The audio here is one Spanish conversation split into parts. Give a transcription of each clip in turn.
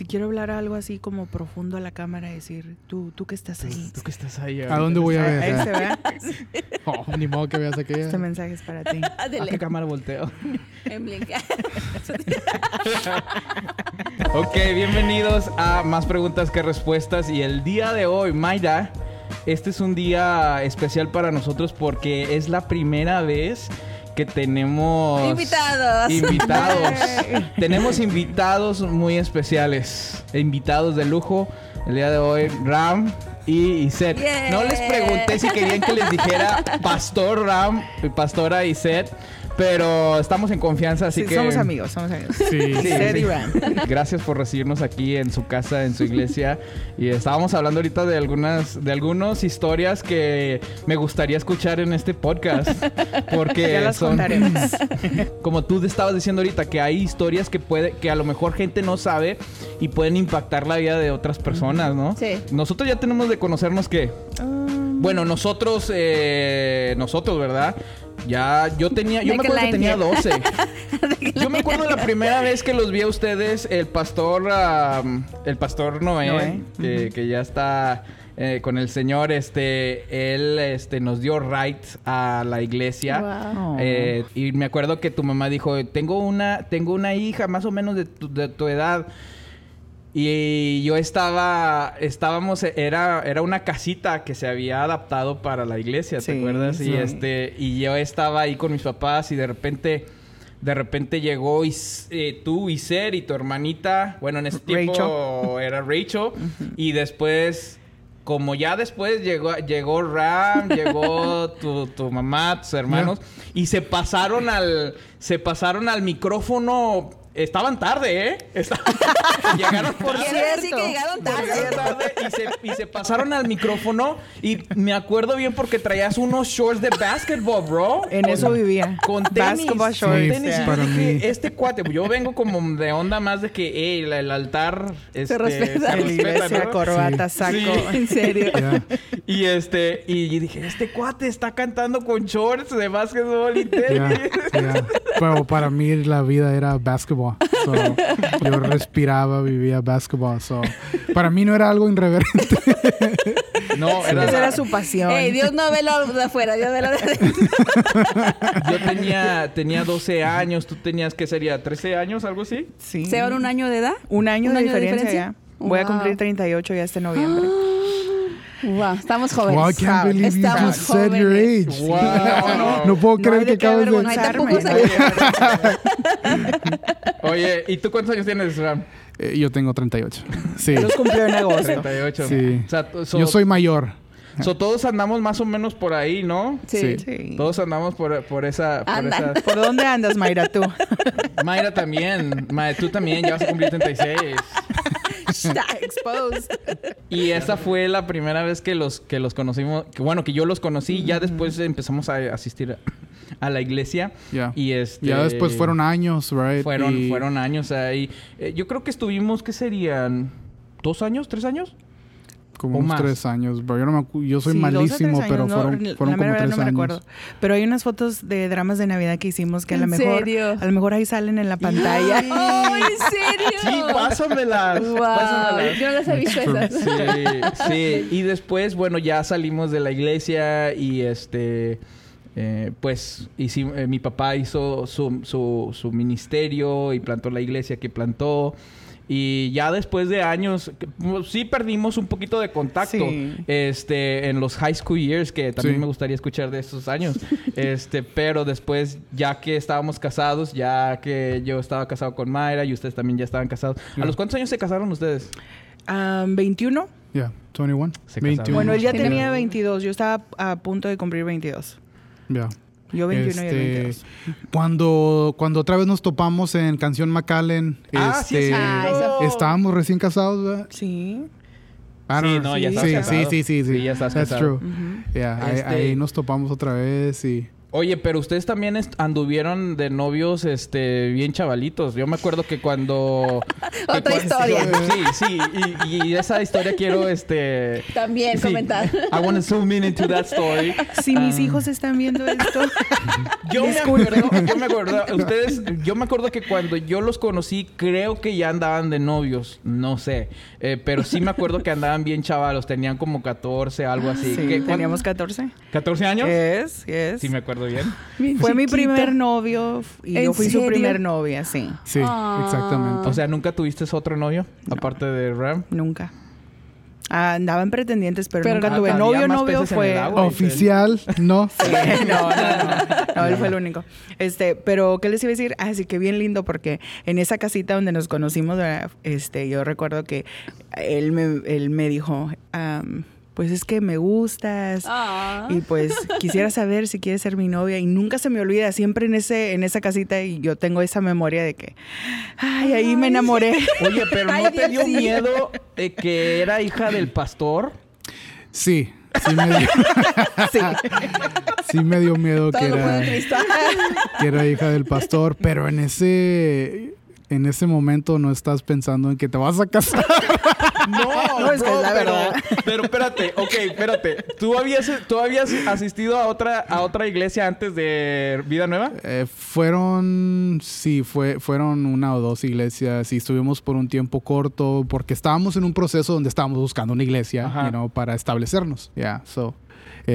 Si quiero hablar algo así como profundo a la cámara decir, tú, tú que estás ahí. Tú que estás ahí. ¿A dónde voy a ver? ahí se ve. Oh, ni modo que veas aquella. Este mensaje es para ti. ¿A qué cámara volteo? En Blink. ok, bienvenidos a Más Preguntas que Respuestas. Y el día de hoy, Mayra, este es un día especial para nosotros porque es la primera vez que tenemos Invitados. invitados. tenemos invitados muy especiales, invitados de lujo. El día de hoy, Ram y Iset. Yeah. No les pregunté si querían que les dijera Pastor Ram y Pastora Iset, pero estamos en confianza, así Sí, que somos amigos, somos amigos. Sí. Sí. Gracias por recibirnos aquí en su casa, en su iglesia. Y estábamos hablando ahorita de algunas, de algunas historias que me gustaría escuchar en este podcast. Porque Ya las son, contaremos. como tú te estabas diciendo ahorita, que hay historias que puede, que a lo mejor gente no sabe y pueden impactar la vida de otras personas, ¿no? Sí. Nosotros ya tenemos de conocernos que, Um, bueno, nosotros, eh, nosotros, ¿verdad? Ya, yo tenía, yo me acuerdo que tenía la 12. Yo me acuerdo la primera vez que los vi a ustedes, el pastor, am, el pastor Noé, Noé, que, que ya está eh, con el Señor, este, él, este, nos dio right a la iglesia. Wow. Eh, y me acuerdo que tu mamá dijo, tengo una, tengo una hija más o menos de tu, de tu edad. Y yo estaba, estábamos, era, era una casita que se había adaptado para la iglesia, ¿te Sí, acuerdas? sí. Y este, y yo estaba ahí con mis papás y de repente, de repente llegó y, eh, tú y Ser y tu hermanita, bueno, en ese tiempo era Rachel, y después, como ya después llegó, llegó Ram, llegó tu, tu mamá, tus hermanos, y se pasaron al, se pasaron al micrófono. Estaban tarde, ¿eh? Estaban- Llegaron Por tarde. Quiere decir que cierto. llegaron Llegaron tarde. y se, y se pasaron al micrófono y me acuerdo bien porque traías unos shorts de basketball, bro. En eso vivía. Con tenis. Basketball con shorts. tenis. Y yo dije, mí. este cuate, yo vengo como de onda más de que hey, el, el altar este, respeta. se En la iglesia, respeta, ¿no? corbata, saco. Sí. En serio. Y este, y dije, este cuate está cantando con shorts de básquetbol y tenis. Pero para mí la vida era basketball. So, yo respiraba, vivía basketball. So, para mí no era algo irreverente. No, era, Esa era su pasión. Ey, Dios no ve lo de afuera, Dios ve lo de adentro. yo tenía, tenía 12 años, tú tenías, ¿qué sería? ¿13 años, algo así? Sí. ¿Se van un año de edad? Un año, ¿Un de, año de diferencia, diferencia? ya. Voy a cumplir 38 ya este noviembre. Wow, estamos jóvenes. Wow, I can't believe you Estamos just said your jóvenes. age. Wow. No puedo No creer que acabas de... No hay No Oye, ¿y tú cuántos años tienes, Ram? Eh, yo tengo 38. Sí. Los cumplió en agosto. 38. Sí. O sea, so- Yo soy mayor. so todos andamos más o menos por ahí, ¿no? Sí. Sí. Todos andamos por, por esa... Por esa... ¿Por dónde andas, Mayra, tú? Mayra también. Ma- tú también, ya vas a cumplir 36. Está exposed. Y esa fue la primera vez que los, que los conocimos. Que, bueno, que yo los conocí. Ya después empezamos a asistir a, a la iglesia. Ya. Y este... Ya después fueron años, right? Fueron, Y- fueron años ahí. Eh, yo creo que estuvimos, ¿qué serían? ¿Dos años? ¿Tres años? Como o unos más. tres años, bro. Yo, no me acu- yo soy Sí, malísimo, años, pero no, fueron, fueron como tres no me años. recuerdo. Pero hay unas fotos de dramas de Navidad que hicimos que a lo ¿En mejor serio? a lo mejor ahí salen en la pantalla. Oh, ¿en serio? Sí, pásamelas. Wow, pásamelas. yo no las he visto esas. Sí, sí. Y después, bueno, ya salimos de la iglesia y este... eh, pues hicim- eh, mi papá hizo su, su, su ministerio y plantó la iglesia que plantó. Y ya después de años, que, pues, sí perdimos un poquito de contacto Sí. este, en los high school years, que también Sí. me gustaría escuchar de esos años. este, pero después, ya que estábamos casados, ya que yo estaba casado con Mayra y ustedes también ya estaban casados. ¿A Ya. los cuántos años se casaron ustedes? Ah, 21. Yeah, 21. Se 21. casaron. Bueno, él ya tenía 22. Yo estaba a punto de cumplir 22. Yeah. Yo 21 y él Este, 22. Cuando, cuando otra vez nos topamos en Canción McAllen, Ah, sí, este, es Ah, estábamos recién casados, ¿verdad? Sí. Don't Sí, no, ya Sí. estás sí, casado. sí, sí, sí, sí. Sí, ya estás That's casado. true. Ujú. Yeah, ahí- Este- ahí, nos topamos otra vez y Oye, pero ustedes también anduvieron de novios, este, bien chavalitos. Yo me acuerdo que cuando... que Otra historia. Sí, sí. Y, y esa historia quiero, este... También sí, comentar. I want to zoom in into that story. Si mis Ah. hijos están viendo esto, Yo me acuerdo, yo me acuerdo, ustedes, yo me acuerdo que cuando yo los conocí, creo que ya andaban de novios, no sé, Eh, pero sí me acuerdo que andaban bien chavalos, tenían como 14, algo así. sí, ¿Qué- teníamos 14. cuánto- ¿14 años? Yes, yes. Sí me acuerdo bien. Bien Fue mi primer novio y ¿En yo fui serio? su primer novia, sí. Sí, Ah. exactamente. O sea, ¿nunca tuviste otro novio? Aparte de Ram. Nunca. Ah, andaban pretendientes, pero, Pero nunca no- tuve novio, novio fue. agua. Oficial, no. Sí, no, no, no, no, él fue el único. Este, pero ¿qué les iba a decir? Así que bien lindo porque en esa casita donde nos conocimos, este, yo recuerdo que él me, él me dijo, pues es que me gustas. Ah. Y pues quisiera saber si quieres ser mi novia y nunca se me olvida, siempre en ese en esa casita y yo tengo esa memoria de que ay, ahí me enamoré. Oye, pero ¿no Ay, te dio sí. miedo eh, que era hija del pastor? Sí, sí me dio, Sí. sí me dio miedo Todo que era, que era hija del pastor, pero en ese en ese momento no estás pensando en que te vas a casar. No, No, es la pero, verdad. pero espérate, ok, espérate. ¿Tú habías, ¿Tú habías asistido a otra, a otra iglesia antes de Vida Nueva? Eh, fueron, sí, fue, fueron una o dos iglesias y estuvimos por un tiempo corto porque estábamos en un proceso donde estábamos buscando una iglesia, you know, para establecernos. Ya, so,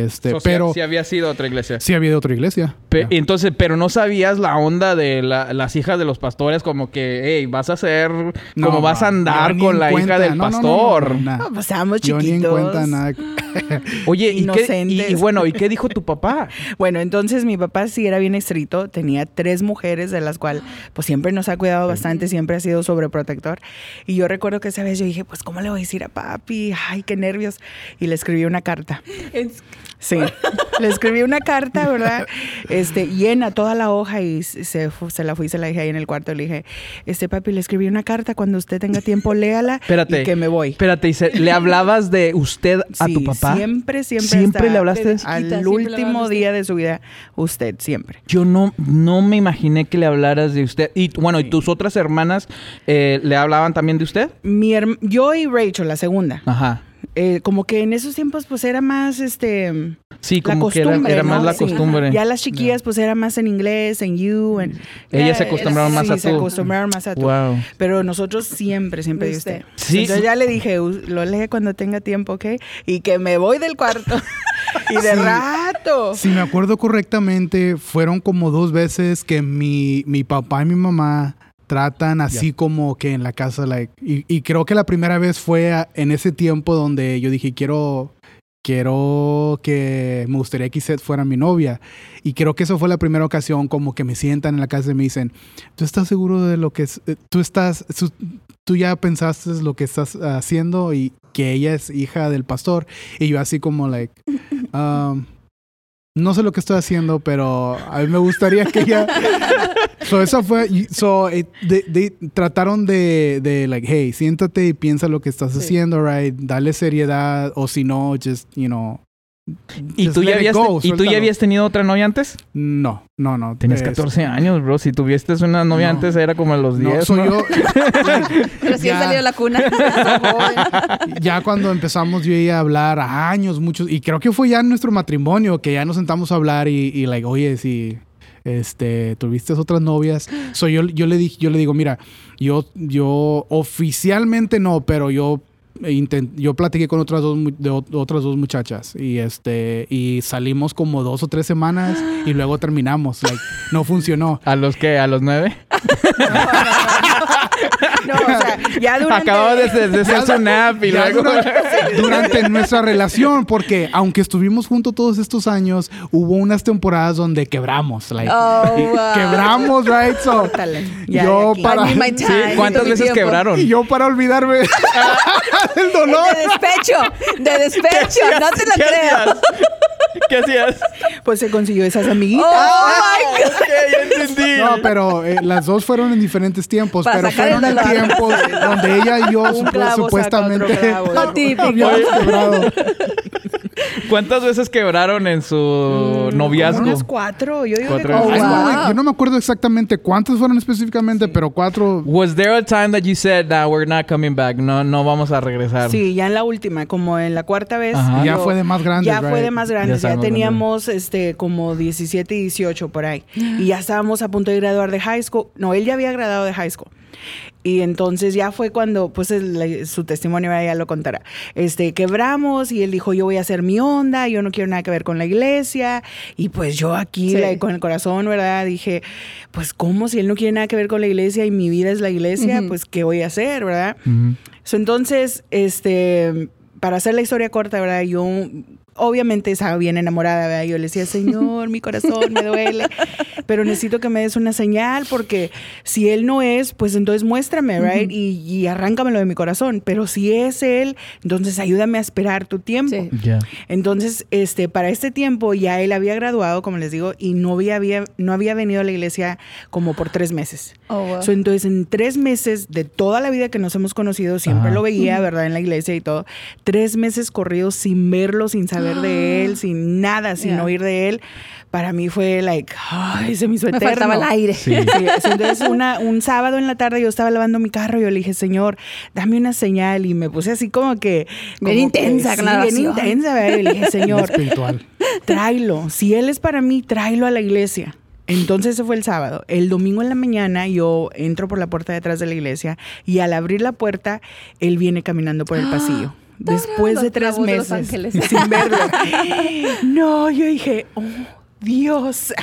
este, pero sí había sido otra iglesia. sí había de otra iglesia. Pe-. Entonces, pero no sabías la onda de la- las hijas de los pastores, como que, hey, vas a ser, No, como vas a andar con la cuenta. hija del No, no, no, pastor. no, no, nada. No, pues estábamos Yo chiquitos. ni en cuenta nada. Oye, ¿y, qué, y bueno, ¿y qué dijo tu papá? Bueno, entonces mi papá sí era bien estricto, tenía tres mujeres de las cuales pues siempre nos ha cuidado bastante, siempre ha sido sobreprotector. Y yo recuerdo que esa vez yo dije, pues ¿cómo le voy a decir a papi? Ay, qué nervios. Y le escribí una carta. Sí, le escribí una carta, ¿verdad? Este, llena toda la hoja y se, la fui, se la dejé ahí en el cuarto. Le dije, este papi, le escribí una carta, cuando usted tenga tiempo, léala Espérate. y que me voy. Espérate, y se- ¿le hablabas de usted a Sí, tu papá? Siempre, siempre. ¿Siempre le hablaste? Chiquita, Al siempre le último hablaste. día de su vida, usted, siempre. Yo no, no me imaginé que le hablaras de usted. Y bueno, ¿y tus otras hermanas eh, le hablaban también de usted? Mi yo y Rachel, la segunda. Ajá. Eh, como que en esos tiempos, pues era más este. Sí, la como que era, costumbre. era más la Sí. costumbre. Ya las chiquillas, pues era más en inglés, en you. En, Ellas se acostumbraron más sí, a se tú. acostumbraron más a tú. Wow. Pero nosotros siempre, siempre de Usted. Sí. Entonces ya le dije, "U- lo lee cuando tenga tiempo, ¿ok? Y que me voy del cuarto. y de rato. Si me acuerdo correctamente, fueron como dos veces que mi, mi papá y mi mamá tratan así como que en la casa, like, y, y creo que la primera vez fue a- en ese tiempo donde yo dije, quiero, quiero que me gustaría que Seth fuera mi novia. Y creo que eso fue la primera ocasión como que me sientan en la casa y me dicen, ¿tú estás seguro de lo que es? eh, ¿Tú estás, su- tú ya pensaste lo que estás haciendo y que ella es hija del pastor? Y yo así como, like, um, no sé lo que estoy haciendo, pero a mí me gustaría que ella... So, esa fue... So, eh, de- de- trataron de, de, like, hey, siéntate y piensa lo que estás Sí. haciendo, right? Dale seriedad, o si no, just, you know... ¿Y tú, ya habías, go, ¿Y tú ya habías tenido otra novia antes? No, no, no. Tenías es- 14 años, bro. Si tuviste una novia No. antes era como a los 10, No, soy ¿no? yo... Recién Ya. salió de la cuna. ya cuando empezamos yo y ella a hablar a años, muchos, y creo que fue ya en nuestro matrimonio que ya nos sentamos a hablar y, y like, oye, si este, tuviste otras novias. So, yo, yo le dije, yo le digo, mira, yo, yo oficialmente no, pero yo yo platiqué con otras dos de ot- otras dos muchachas y este y salimos como dos o tres semanas y luego terminamos no funcionó ¿A los qué? ¿A los 9? No, o sea, ya durante... Acababa de, de, de hacer su nap y luego... durante, durante nuestra relación, porque aunque estuvimos juntos todos estos años, hubo unas temporadas donde quebramos, like, Oh, wow. quebramos, right? So, Córtale, ya yo para- Sí, ¿Cuántas veces tiempo. quebraron? y yo para olvidarme del dolor. De despecho, de despecho, no te lo ¿Qué creo. ¿Qué hacías? Pues se consiguió esas amiguitas. Oh my God. Ok, ya entendí. No, pero eh, las dos fueron en diferentes tiempos, Para pero fueron en tiempos donde ella y yo Un supu- clavo saca supuestamente otro clavo. Lo típico. habíamos quebrado. ¿Cuántas veces quebraron en su Mm, noviazgo? Unas cuatro. Yo digo Cuatro que. Oh, no, wow. Yo no me acuerdo exactamente cuántos fueron específicamente, pero cuatro. Was there a time that you said, nah, we're not coming back? No, no vamos a regresar. Sí, ya en la última, como en la cuarta vez. Ajá. Ya yo- fue de más grandes, Ya fue right? de más Ya grandes. Ya, grandes. teníamos este como 17 y 18 por ahí. Y ya estábamos a punto de graduar de high school. No, él ya había graduado de high school. Y entonces ya fue cuando, pues el- su testimonio ya lo contará. Este, quebramos y él dijo, yo voy a hacer mi onda, yo no quiero nada que ver con la iglesia. Y pues yo aquí, Sí. la- con el corazón, ¿verdad? Dije, pues ¿cómo si él no quiere nada que ver con la iglesia y mi vida es la iglesia? Pues ¿qué voy a hacer, verdad? So, entonces, este, para hacer la historia corta, ¿verdad? Yo obviamente estaba bien enamorada, ¿verdad? Yo le decía, Señor, mi corazón me duele, pero necesito que me des una señal porque si Él no es, pues entonces muéstrame, ¿right? y, y arráncamelo de mi corazón, pero si es Él, entonces ayúdame a esperar tu tiempo. Sí. Entonces, este, para este tiempo ya él había graduado, como les digo, y no había, había- no había venido a la iglesia como por tres meses. Oh, wow. So, entonces, en tres meses de toda la vida que nos hemos conocido, siempre lo veía, ¿verdad? En la iglesia y todo. Tres meses corridos sin verlo, sin saber de él, sin nada, sin Yeah. oír de él. Para mí fue like, ay, se me hizo Me eterno. faltaba el aire. Sí. Sí, entonces una, un sábado en la tarde yo estaba lavando mi carro y yo le dije, Señor, dame una señal. Y me puse así como que... Bien como que, intensa la sí, bien intensa, ¿verdad? Y le dije, Señor, espiritual. tráelo. Si Él es para mí, tráelo a la iglesia. Entonces ese fue el sábado. El domingo en la mañana yo entro por la puerta de atrás de la iglesia y al abrir la puerta, Él viene caminando por el pasillo. Después de tres voz de Los meses sin verlo. No, yo dije, oh, Dios,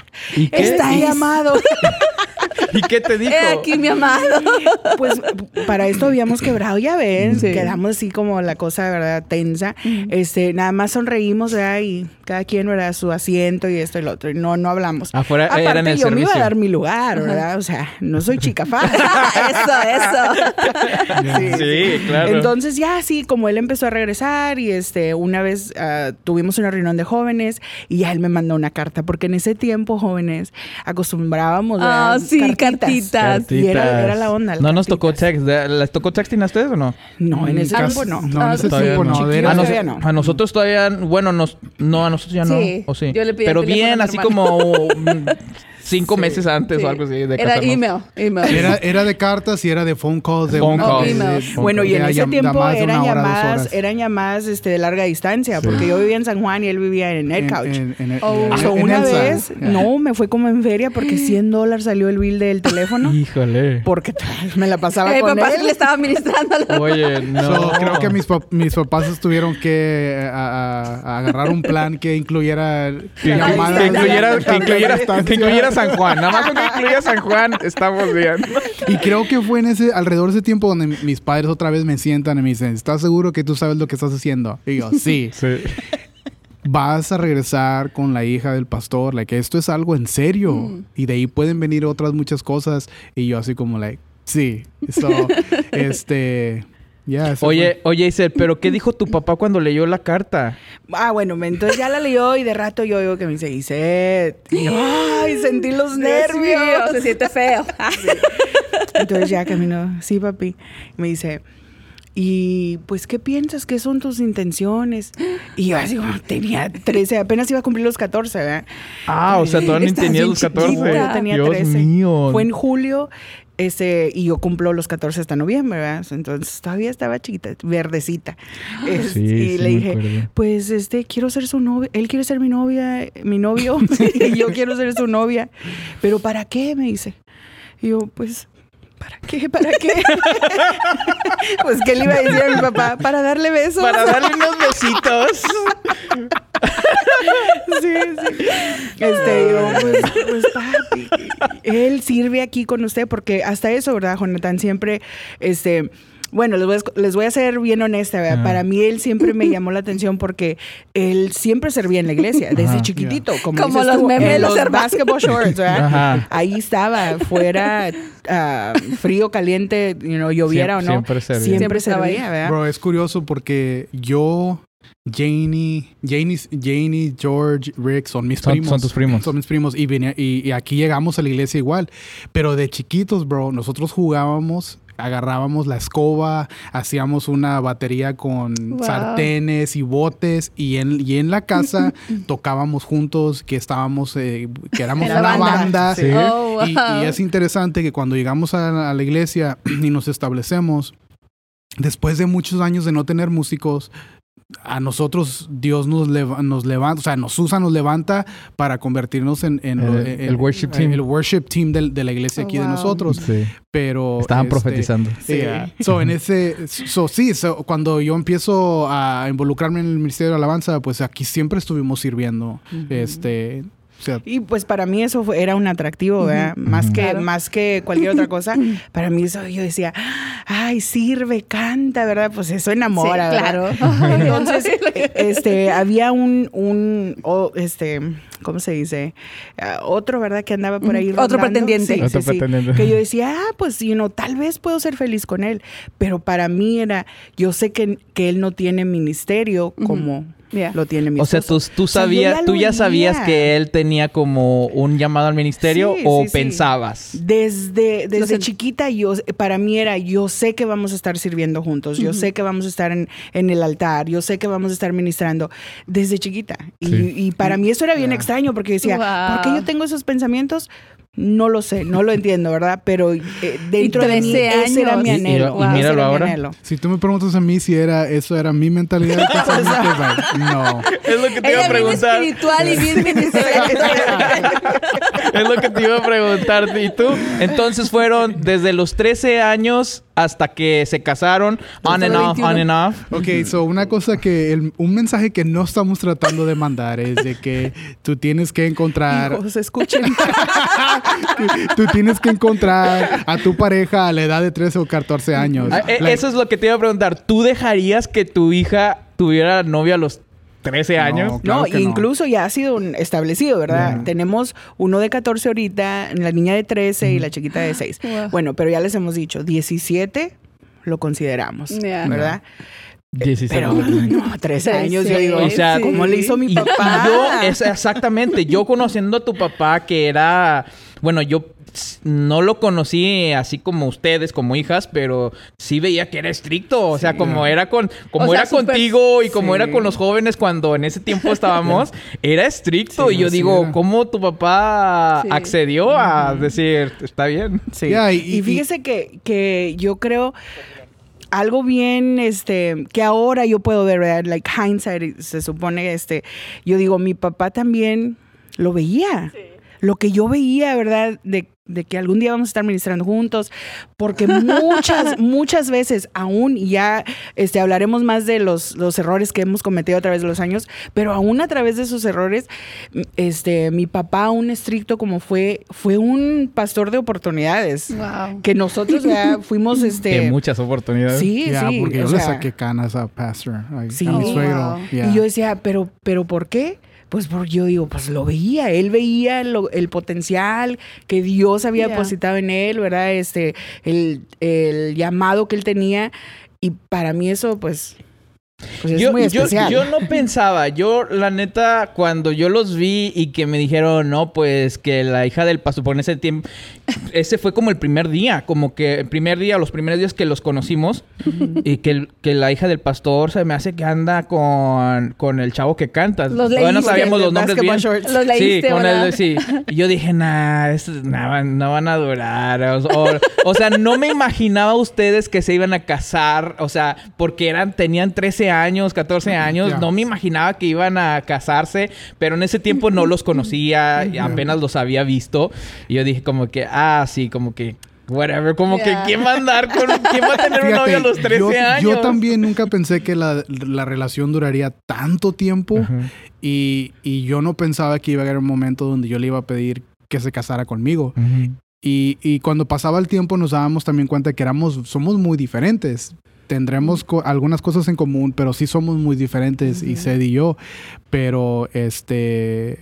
está ¿Y- llamado. ¿Y qué te dijo? He aquí mi amado. Pues para esto habíamos quebrado, ya ven, Sí. quedamos así como la cosa, ¿verdad? Tensa. Este, nada más sonreímos, ¿verdad? Y cada quien, ¿verdad? Su asiento y esto y lo otro. Y no, no hablamos. Afuera, Aparte, era en el yo me iba a dar mi lugar, ¿verdad? O sea, no soy chica fácil. eso, eso. Sí, claro. Entonces ya así como él empezó a regresar y este una vez ah, tuvimos una reunión de jóvenes y ya él me mandó una carta porque en ese tiempo jóvenes acostumbrábamos Ah, ¿verdad? sí, cartitas. Y era, era la onda. No nos tocó cartitas. text. ¿De- ¿Les tocó texting a ustedes o no? No, en ese tiempo no. No, en ese Todavía tiempo no. De A, nos- no. a nosotros todavía, bueno, nos, no, a nosotros ya no. Sí, ¿O sí? yo le pedí Pero bien, así como cinco meses antes Sí. o algo así de Era casarnos. email, email. Era, era de cartas y era de phone calls. De Phone una- calls. de- Emails. de- Bueno, y en ese tiempo eran una llamadas, eran llamadas este, de larga distancia, porque yo vivía en San Juan y él vivía en Edcouch. en- en- Oh. en- So, en una Elsa. vez, Yeah. no, me fue como en feria porque 100 dólares salió el bill del teléfono. Híjole. porque me la pasaba El con papá él. sí le estaba ministrando. Oye, no. So, creo que mis, pap- mis papás tuvieron que eh, a- a- a agarrar un plan que incluyera Que, llamadas que de incluyera, que, incluyera, que incluyera San Juan. Nada más con que incluya San Juan, estamos bien. Y creo que fue en ese, alrededor de ese tiempo donde mi- mis padres otra vez me sientan y me dicen, ¿estás seguro que tú sabes lo que estás haciendo? Y yo, sí. Sí. Vas a regresar con la hija del pastor, like, esto es algo en serio. Mm. Y de ahí pueden venir otras muchas cosas. Y yo así como, like, sí. So, este, Oye, oye, Isel, ¿pero qué dijo tu papá cuando leyó la carta? Ah, bueno, entonces ya la leyó y de rato yo oigo que me dice, Iset. Y yo, ay, sentí los Nervios. Se siente feo. Entonces ya caminó, sí, papi. Me dice, y pues, ¿qué piensas? ¿Qué son tus intenciones? Y yo así como tenía 13, apenas iba a cumplir los 14, ¿verdad? Ah, o sea, todavía ni tenía los 14. chiquita. Yo tenía Dios 13. mío. Fue en julio. Este, y yo cumplo los 14 hasta noviembre, ¿verdad? Entonces todavía estaba chiquita, verdecita. Es- Sí, y sí le dije, pues este, quiero ser su novia, él quiere ser mi novia, mi novio, y yo quiero ser su novia. Pero ¿para qué? Me dice. Y yo, pues, ¿para qué? ¿Para qué? pues, ¿qué le iba a decir a mi papá? Para darle besos. Para darle unos besitos. Sí, sí. Este, yo, pues, pues, papi, él sirve aquí con usted porque hasta eso, ¿verdad, Jonathan? Siempre, este, bueno, les voy a, les voy a ser bien honesta, ¿verdad? Ah. Para mí él siempre me llamó la atención porque él siempre servía en la iglesia, desde Ajá. chiquitito, como, Como dices los tú, memes en los basketball shorts, ¿verdad? Ajá. Ahí estaba, fuera ah, frío, caliente, you know, lloviera Siempre- o no, siempre servía. siempre, servía, ¿verdad? Bro, es curioso porque yo, Janie, Janie, Janie, George, Rick son mis Son- primos. son tus primos. Son mis primos. Y, y, y aquí llegamos a la iglesia igual. Pero de chiquitos, bro, nosotros jugábamos agarrábamos la escoba, hacíamos una batería con Wow. sartenes y botes y en, y en la casa tocábamos juntos, que estábamos, eh, que éramos En la una banda. banda. Sí. Oh, y es interesante que cuando llegamos a, a la iglesia y nos establecemos, después de muchos años de no tener músicos, a nosotros Dios nos, leva- nos levanta, o sea, nos usa, nos levanta para convertirnos en, en- El- en- el worship en- team. el worship team del- de, la iglesia Oh, aquí de nosotros. Sí. Pero Estaban este, profetizando. Sí. Yeah. So, en ese, so, sí, so, cuando yo empiezo a involucrarme en el ministerio de alabanza, pues aquí siempre estuvimos sirviendo. Este, o sea, Y pues para mí eso fue- era un atractivo, ¿verdad? Más, que, Claro. más que cualquier otra cosa. Para mí eso yo decía, ay, sirve, canta, ¿verdad? Pues eso enamora, Sí, ¿verdad? claro. Entonces, este, había un, un este, ¿cómo se dice? Ah, otro, ¿verdad? Que andaba por ahí. Ujú. Otro rondando. pretendiente. Sí, Otro sí, sí. pretendiente. Que yo decía, ah, pues, you know, tal vez puedo ser feliz con él. Pero para mí era, yo sé que, que él no tiene ministerio como Yeah. lo tiene mi O sea, tú, O sea, sabías, ya tú ya sabías que él tenía como un llamado al ministerio Sí, o sí, sí. pensabas. Desde, desde chiquita, yo, para mí era, yo sé que vamos a estar sirviendo juntos, yo sé que vamos a estar en, en el altar, yo sé que vamos a estar ministrando, desde chiquita. Y, Sí. y para mí eso era bien extraño, porque decía, Wow. ¿por qué yo tengo esos pensamientos? No lo sé, no lo entiendo, ¿verdad? Pero eh, dentro de mí 13 ese era mi años. Y- y- anhelo. y míralo ahora. anhelo. si tú me preguntas a mí si era eso era mi mentalidad de pensamiento, like, no. Es lo que Ella bien espiritual y bien ministerial. Es lo que te iba a preguntar. ¿Y tú? Entonces fueron desde los 13 años hasta que se casaron, on and off, on 21. and off. Ok, so una cosa que, el- un mensaje que no estamos tratando de mandar es de que tú tienes que encontrar, Hijos, escuchen. tú tienes que encontrar a tu pareja a la edad de 13 o 14 años. Ah, eh, Like, Eso es lo que te iba a preguntar. ¿Tú dejarías que tu hija tuviera novia a los 13 años? No. Claro no, que no. incluso ya ha sido un- establecido, ¿verdad? Ya. Tenemos uno de 14 ahorita, la niña de 13 y la chiquita de 6. Wow. Bueno, pero ya les hemos dicho, 17 lo consideramos, Ya. ¿verdad? 17. Pero no, 13 años, yo digo, O sea, ¿cómo sí. le hizo mi papá? yo, es exactamente, yo conociendo a tu papá que era, bueno, yo no lo conocí así como ustedes, como hijas, pero sí veía que era estricto, o sea, como era con, como O sea, era contigo y como sí. era con los jóvenes cuando en ese tiempo estábamos, era estricto Sí, y yo digo, era. ¿cómo tu papá Sí. accedió a decir, está bien? Sí. Y, y- fíjese que, que yo creo algo bien, este, que ahora yo puedo ver, ¿verdad? like hindsight, se supone, este, yo digo, mi papá también lo veía. Lo que yo veía, ¿verdad? De, de que algún día vamos a estar ministrando juntos, porque muchas, muchas veces, aún y ya este, hablaremos más de los, los errores que hemos cometido a través de los años, pero aún a través de esos errores, este, mi papá, un estricto como fue, fue un pastor de oportunidades Wow. que nosotros ya fuimos este De muchas oportunidades. sí sí porque yo le saqué canas a Pastor, like, Sí. a mi Oh, suegro. wow. yeah. y yo decía pero pero por qué pues porque yo digo pues lo veía él veía lo- el potencial que Dios había Yeah. depositado en él verdad este el, el llamado que él tenía y para mí eso pues pues es yo, muy yo- especial yo no pensaba, yo la neta, cuando yo los vi y que me dijeron, no, pues que la hija del pastor, por ese tiempo, ese fue como el primer día, como que el primer día, los primeros días que los conocimos, y que, el- que la hija del pastor se me hace que anda con, con el chavo que canta. Los Todavía no leíste, sabíamos los nombres bien. shorts. Los leíste, sí, con él, sí. Y yo dije, nah, van- no van a durar. O, o- o sea, no me imaginaba ustedes que se iban a casar. O sea, porque eran, tenían 13 años, 14 años. Ya. No me imaginaba que iban a casarse. Pero en ese tiempo no los conocía. y apenas los había visto. Y yo dije como que, ah, sí, como que... Whatever, como Ya. que ¿quién va a andar con... ¿Quién va a tener un Fíjate, novio a los 13 yo, años? Yo también nunca pensé que la, la relación duraría tanto tiempo Ujú. y, y yo no pensaba que iba a haber un momento donde yo le iba a pedir que se casara conmigo. Ujú. Y, y cuando pasaba el tiempo nos dábamos también cuenta que éramos, somos muy diferentes. Tendremos co- algunas cosas en común, pero sí somos muy diferentes, y Sed y yo. Pero este,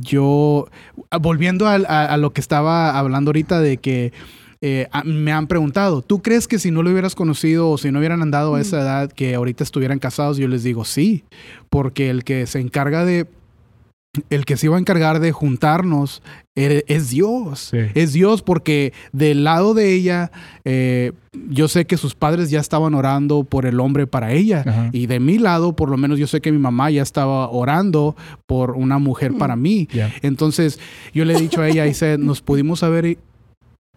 yo, ah, volviendo a, a lo que estaba hablando ahorita de que eh, a- me han preguntado, ¿tú crees que si no lo hubieras conocido o si no hubieran andado a esa edad, que ahorita estuvieran casados? Yo les digo sí, porque el que se encarga de el que se iba a encargar de juntarnos era- es Dios. Sí. Es Dios porque del lado de ella, eh, yo sé que sus padres ya estaban orando por el hombre para ella. Ajá. Y de mi lado, por lo menos yo sé que mi mamá ya estaba orando por una mujer para mí. Entonces yo le he dicho a ella, dice, nos pudimos haber e-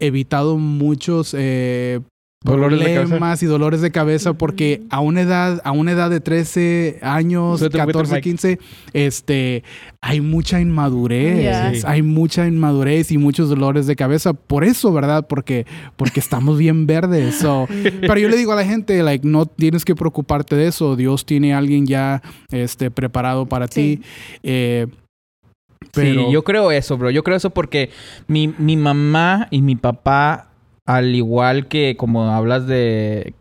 evitado muchos eh, Dolores de problemas y dolores de cabeza porque a una edad a una edad de 13 años, Súbete un poquito el 14, mic. 15, este hay mucha inmadurez. Sí. hay mucha inmadurez y muchos dolores de cabeza por eso, ¿verdad? Porque porque estamos bien verdes. So, pero yo le digo a la gente, like no tienes que preocuparte de eso, Dios tiene a alguien ya este preparado para Sí. ti. Eh, pero Sí, yo creo eso, bro. Yo creo eso porque mi, mi mamá y mi papá, al igual que como hablas de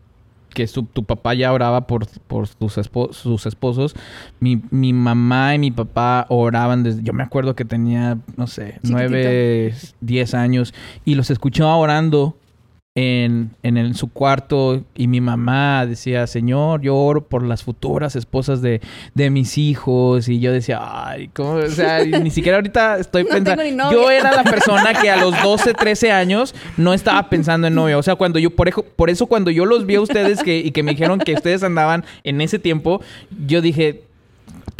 que su- tu papá ya oraba por, por sus, sus esposos, mi, mi mamá y mi papá oraban desde... Yo me acuerdo que tenía, no sé, nueve, diez años y los escuchaba orando en, en, su cuarto y mi mamá decía, Señor, yo oro por las futuras esposas de, de mis hijos y yo decía, ay, ¿cómo? O sea, ni siquiera ahorita estoy No pensando... Yo era la persona que a los 12, 13 años no estaba pensando en novia. O sea, cuando yo, por, ejo- por eso cuando yo los vi a ustedes que, y que me dijeron que ustedes andaban en ese tiempo, yo dije...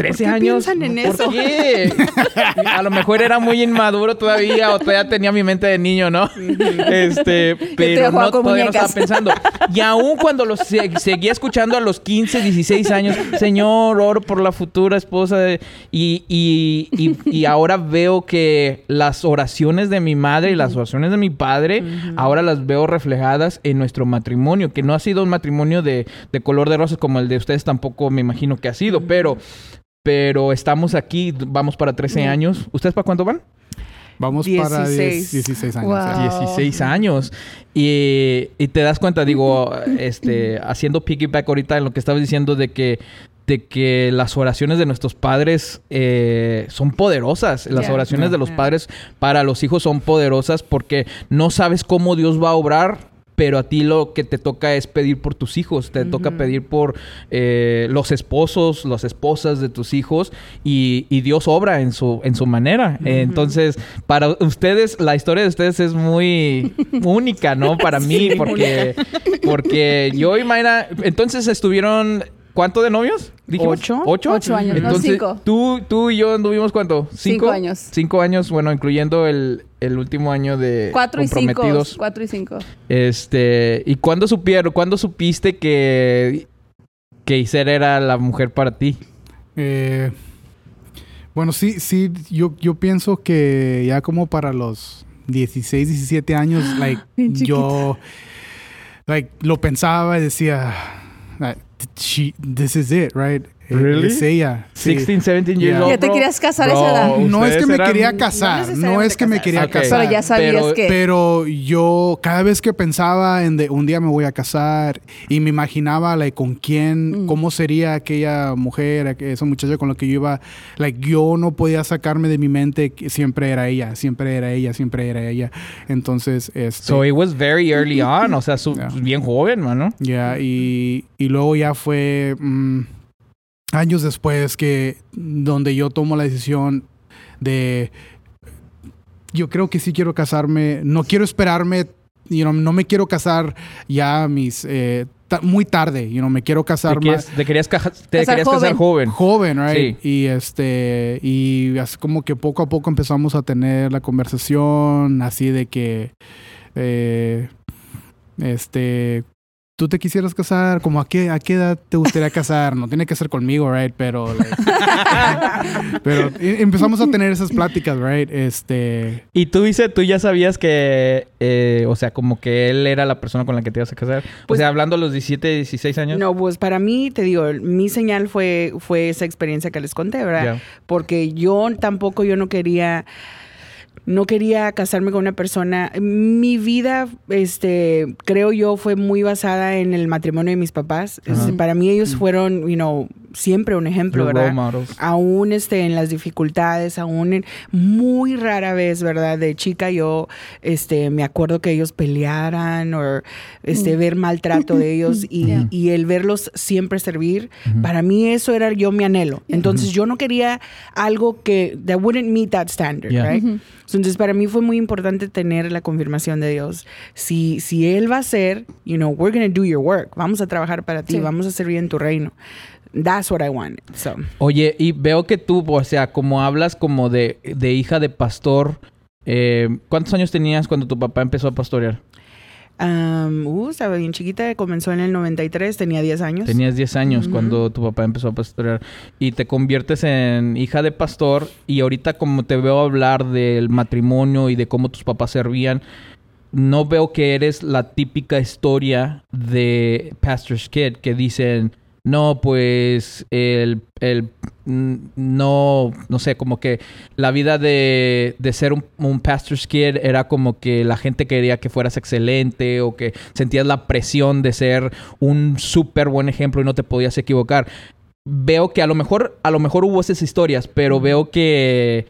13 qué años. piensan en ¿Por eso? qué? A lo mejor era muy inmaduro todavía o todavía tenía mi mente de niño, ¿no? Este, pero no, todavía no estaba muñecas. pensando. Y aún cuando los se- seguía escuchando a los 15, 16 años, Señor, oro por la futura esposa de... Y, y, y, y ahora veo que las oraciones de mi madre y las oraciones de mi padre, ahora las veo reflejadas en nuestro matrimonio, que no ha sido un matrimonio de, de color de rosas como el de ustedes tampoco me imagino que ha sido, pero... Pero estamos aquí, vamos para 13 años. ¿Ustedes para cuánto van? Vamos para 10 16. 16 años. Wow. ¿eh? 16 años. Y, y te das cuenta, digo, este, haciendo piggyback ahorita en lo que estabas diciendo de que, de que las oraciones de nuestros padres eh, son poderosas. Las Yeah. oraciones de los Yeah. padres para los hijos son poderosas porque no sabes cómo Dios va a obrar. Pero a ti lo que te toca es pedir por tus hijos, te toca pedir por eh, los esposos, las esposas de tus hijos y, y Dios obra en su, en su manera. Entonces, para ustedes, la historia de ustedes es muy única, ¿no? Para mí, porque, porque yo y Mayra, entonces estuvieron, ¿cuánto de novios? Dijimos? Ocho. ¿Ocho? Ocho años, no, cinco. Tú, tú y yo anduvimos cuánto? Cinco años. Cinco años, bueno, incluyendo el, el último año de Cuatro y cinco. comprometidos. Cuatro y cinco. Este, ¿y cuándo supieron, cuándo supiste que, que Iser era la mujer para ti? Eh, bueno, sí, sí, yo, yo pienso que ya como para los 16, 17 años, like, yo, like, lo pensaba y decía, like, she, this is it, right? Eh, Really? Es ella. sí. 16, 17 years Yeah. old. ¿Ya te querías casar Bro, esa edad? No es que me quería casar, no, es que me quería casar. Pero ya sabías Pero- que... Pero yo cada vez que pensaba en de un día me voy a casar y me imaginaba like, con quién, Mm. cómo sería aquella mujer, esa muchacha con la que yo iba, like, yo no podía sacarme de mi mente que siempre era ella, siempre era ella, siempre era ella. Entonces, este, So it was very early on, o sea, su- Yeah. bien joven, mano. ya, y, y luego ya fue mm, años después que donde yo tomo la decisión de yo creo que sí quiero casarme, no quiero esperarme, you know, no me quiero casar ya mis eh, ta- muy tarde, you know, me quiero Te casar querías, más te querías, te Casar querías casar joven. joven, right? Sí. Y este y así como que poco a poco empezamos a tener la conversación así de que eh, este tú te quisieras casar, como a qué a qué edad te gustaría casar, no tiene que ser conmigo, right? Pero like, pero empezamos a tener esas pláticas, right? Este Y tú, dice, tú ya sabías que, eh, o sea, como que él era la persona con la que te ibas a casar. o Pues- sea, hablando a los 17, 16 años. No, pues para mí, te digo, mi señal fue, fue esa experiencia que les conté, ¿verdad? Porque yo tampoco, yo no quería, no quería casarme con una persona. Mi vida, este, creo yo, fue muy basada en el matrimonio de mis papás. Ajá. Este, Para mí ellos fueron, you know, siempre un ejemplo, ¿verdad? Aún este, en las dificultades, aún en muy rara vez, ¿verdad? De chica yo este, me acuerdo que ellos pelearan o este, ver maltrato de ellos y, Yeah. y el verlos siempre servir, para mí eso era yo mi anhelo. Entonces yo no quería algo que, that wouldn't meet that standard, Yeah. right? Entonces para mí fue muy importante tener la confirmación de Dios. Si, si Él va a ser, you know, we're going to do your work. Vamos a trabajar para ti, Sí. vamos a servir en tu reino. That's what I want. So. Oye, y veo que tú, o sea, como hablas como de, de hija de pastor, eh, ¿cuántos años tenías cuando tu papá empezó a pastorear? Um, uh, estaba bien chiquita, comenzó en el 93, tenía 10 años. Tenías 10 años cuando tu papá empezó a pastorear y te conviertes en hija de pastor y ahorita como te veo hablar del matrimonio y de cómo tus papás servían, no veo que eres la típica historia de Pastor's Kid que dicen, no, pues el, el no, no sé, como que la vida de, de ser un, un pastor's kid era como que la gente quería que fueras excelente o que sentías la presión de ser un súper buen ejemplo y no te podías equivocar. Veo que a lo mejor, a lo mejor hubo esas historias, pero veo que